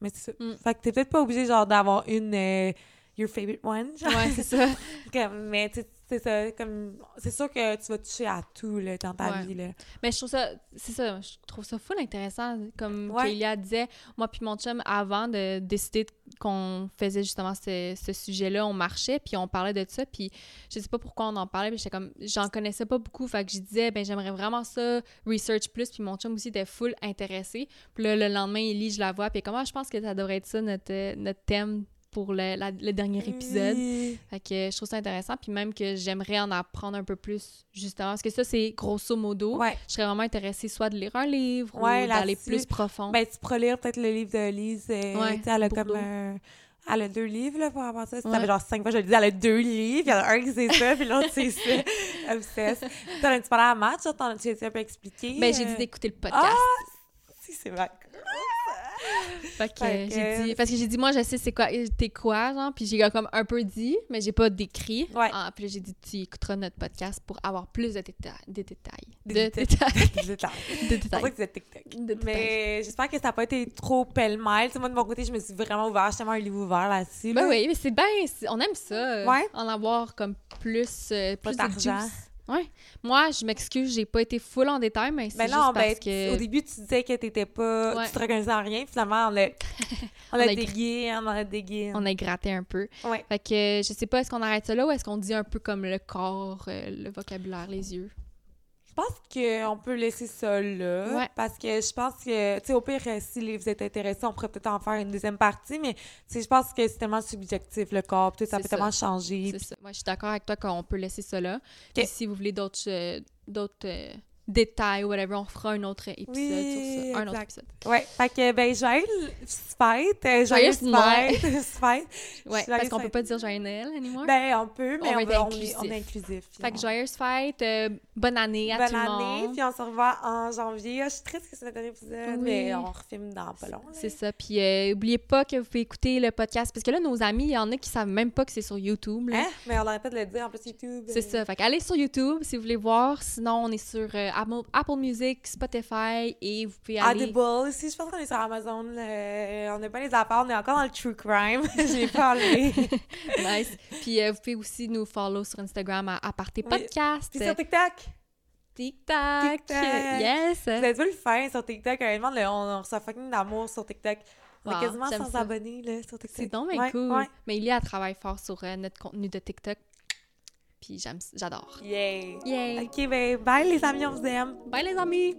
Mais c'est ça. Mm. Fait que t'es peut-être pas obligé, genre, d'avoir une. euh, your favorite one. genre. Ouais, c'est ça. Comme- mais tu c'est ça. Comme, c'est sûr que tu vas toucher à tout, là, dans ta Ouais. vie, là. Mais je trouve ça, c'est ça, je trouve ça full intéressant. Comme Ouais. Kélia disait, moi puis mon chum, avant de décider qu'on faisait justement ce, ce sujet-là, on marchait, puis on parlait de ça, puis je sais pas pourquoi on en parlait, mais j'étais comme, j'en connaissais pas beaucoup, fait que je disais, ben j'aimerais vraiment ça, research plus, puis mon chum aussi était full intéressé. Puis là, le lendemain, il lit, je la vois, puis comment je pense que ça devrait être ça, notre, euh, notre thème pour le, la- le dernier épisode. Oui. Fait que je trouve ça intéressant, puis même que j'aimerais en apprendre un peu plus, justement, parce que ça, c'est grosso modo. Ouais. Je serais vraiment intéressée soit de lire un livre Ouais, ou d'aller plus profond. Ben, tu pourras lire peut-être le livre de Lise. euh, Ouais, tu elle a comme un... Elle a deux livres, là, pour avoir ça. Ça fait genre cinq fois que je le dis, elle a deux livres. Il y en a un qui c'est ça, puis l'autre c'est ça. Obsesse. T'en as-tu parlé à Match? genre, T'en as-tu un peu expliqué? ben, j'ai euh, dit d'écouter le podcast. Si, c'est vrai. fait que fait j'ai dit... Parce que j'ai dit, moi, je sais c'est quoi, t'es quoi, genre, puis j'ai comme un peu dit, mais j'ai pas décrit. Ouais. Ah, puis j'ai dit, tu écouteras notre podcast pour avoir plus de, déta- des détails. De détails. Des détails. de détails. que TikTok. De détails. Mais j'espère que ça n'a pas été trop pêle-mêle. Moi, de mon côté, je me suis vraiment ouvert. J'ai tellement un livre ouvert là-dessus. Ben là. oui, mais c'est bien, on aime ça. Ouais. En avoir comme plus, euh, plus de juice. Ouais. Moi, je m'excuse, j'ai pas été full en détail, mais c'est Ben juste non, parce ben, que... au début, tu disais que t'étais pas. Ouais. Tu te reconnaissais en rien. Finalement, on a, on On a, a dégué, on a dégué. On a gratté un peu. Ouais. Fait que je sais pas, est-ce qu'on arrête ça là ou est-ce qu'on dit un peu comme le corps, euh, le vocabulaire, les yeux? Je pense qu'on peut laisser ça là. Ouais. Parce que je pense que, tu sais, au pire, euh, si vous êtes intéressés, on pourrait peut-être en faire une deuxième partie, mais je pense que c'est tellement subjectif, le corps, tout, ça peut ça. tellement changer. C'est ça. Moi, je suis d'accord avec toi qu'on peut laisser ça là. Puis si vous voulez d'autres euh, d'autres euh, détails, whatever, on fera un autre épisode Oui, sur ça. Un autre épisode. Ouais, fait que, ben, joyeux fête, euh, Noël. fête, fête. Ouais, parce qu'on peut pas dire joyeux Noël anymore. Ben, on peut, mais On on, va on est, on est inclusif. fait que joyeuse fête, euh, bonne année à Bonne tout le année, monde. puis on se revoit en janvier. Ah, je suis triste que c'est notre dernier épisode, Oui. mais on refilme dans pas long. C'est ça. Puis euh, oubliez pas que vous pouvez écouter le podcast. Parce que là, nos amis, il y en a qui savent même pas que c'est sur YouTube. là. Hein? Mais on arrête pas de le dire en plus YouTube. C'est euh, ça. Fait allez sur YouTube si vous voulez voir. Sinon, on est sur euh, Apple, Apple Music, Spotify et vous pouvez aller. Audible aussi, je pense qu'on est sur Amazon. euh, on n'a pas les affaires, on est encore dans le true crime. pas enlevé. nice. Puis euh, vous pouvez aussi nous follow sur Instagram à Aparté Oui. Podcast. Puis sur TikTok, TikTok. TikTok. Yes. vous êtes le faire sur TikTok. Honnêtement, on, on reçoit fucking d'amour sur TikTok. On Wow, est quasiment j'aime 100 ça. abonnés là, sur TikTok. C'est donc Ouais, cool. ouais. Mais il y a travaille fort sur euh, notre contenu de TikTok. Puis j'adore. Yay! Yay! OK, ben bye les amis, on vous aime. Bye les amis!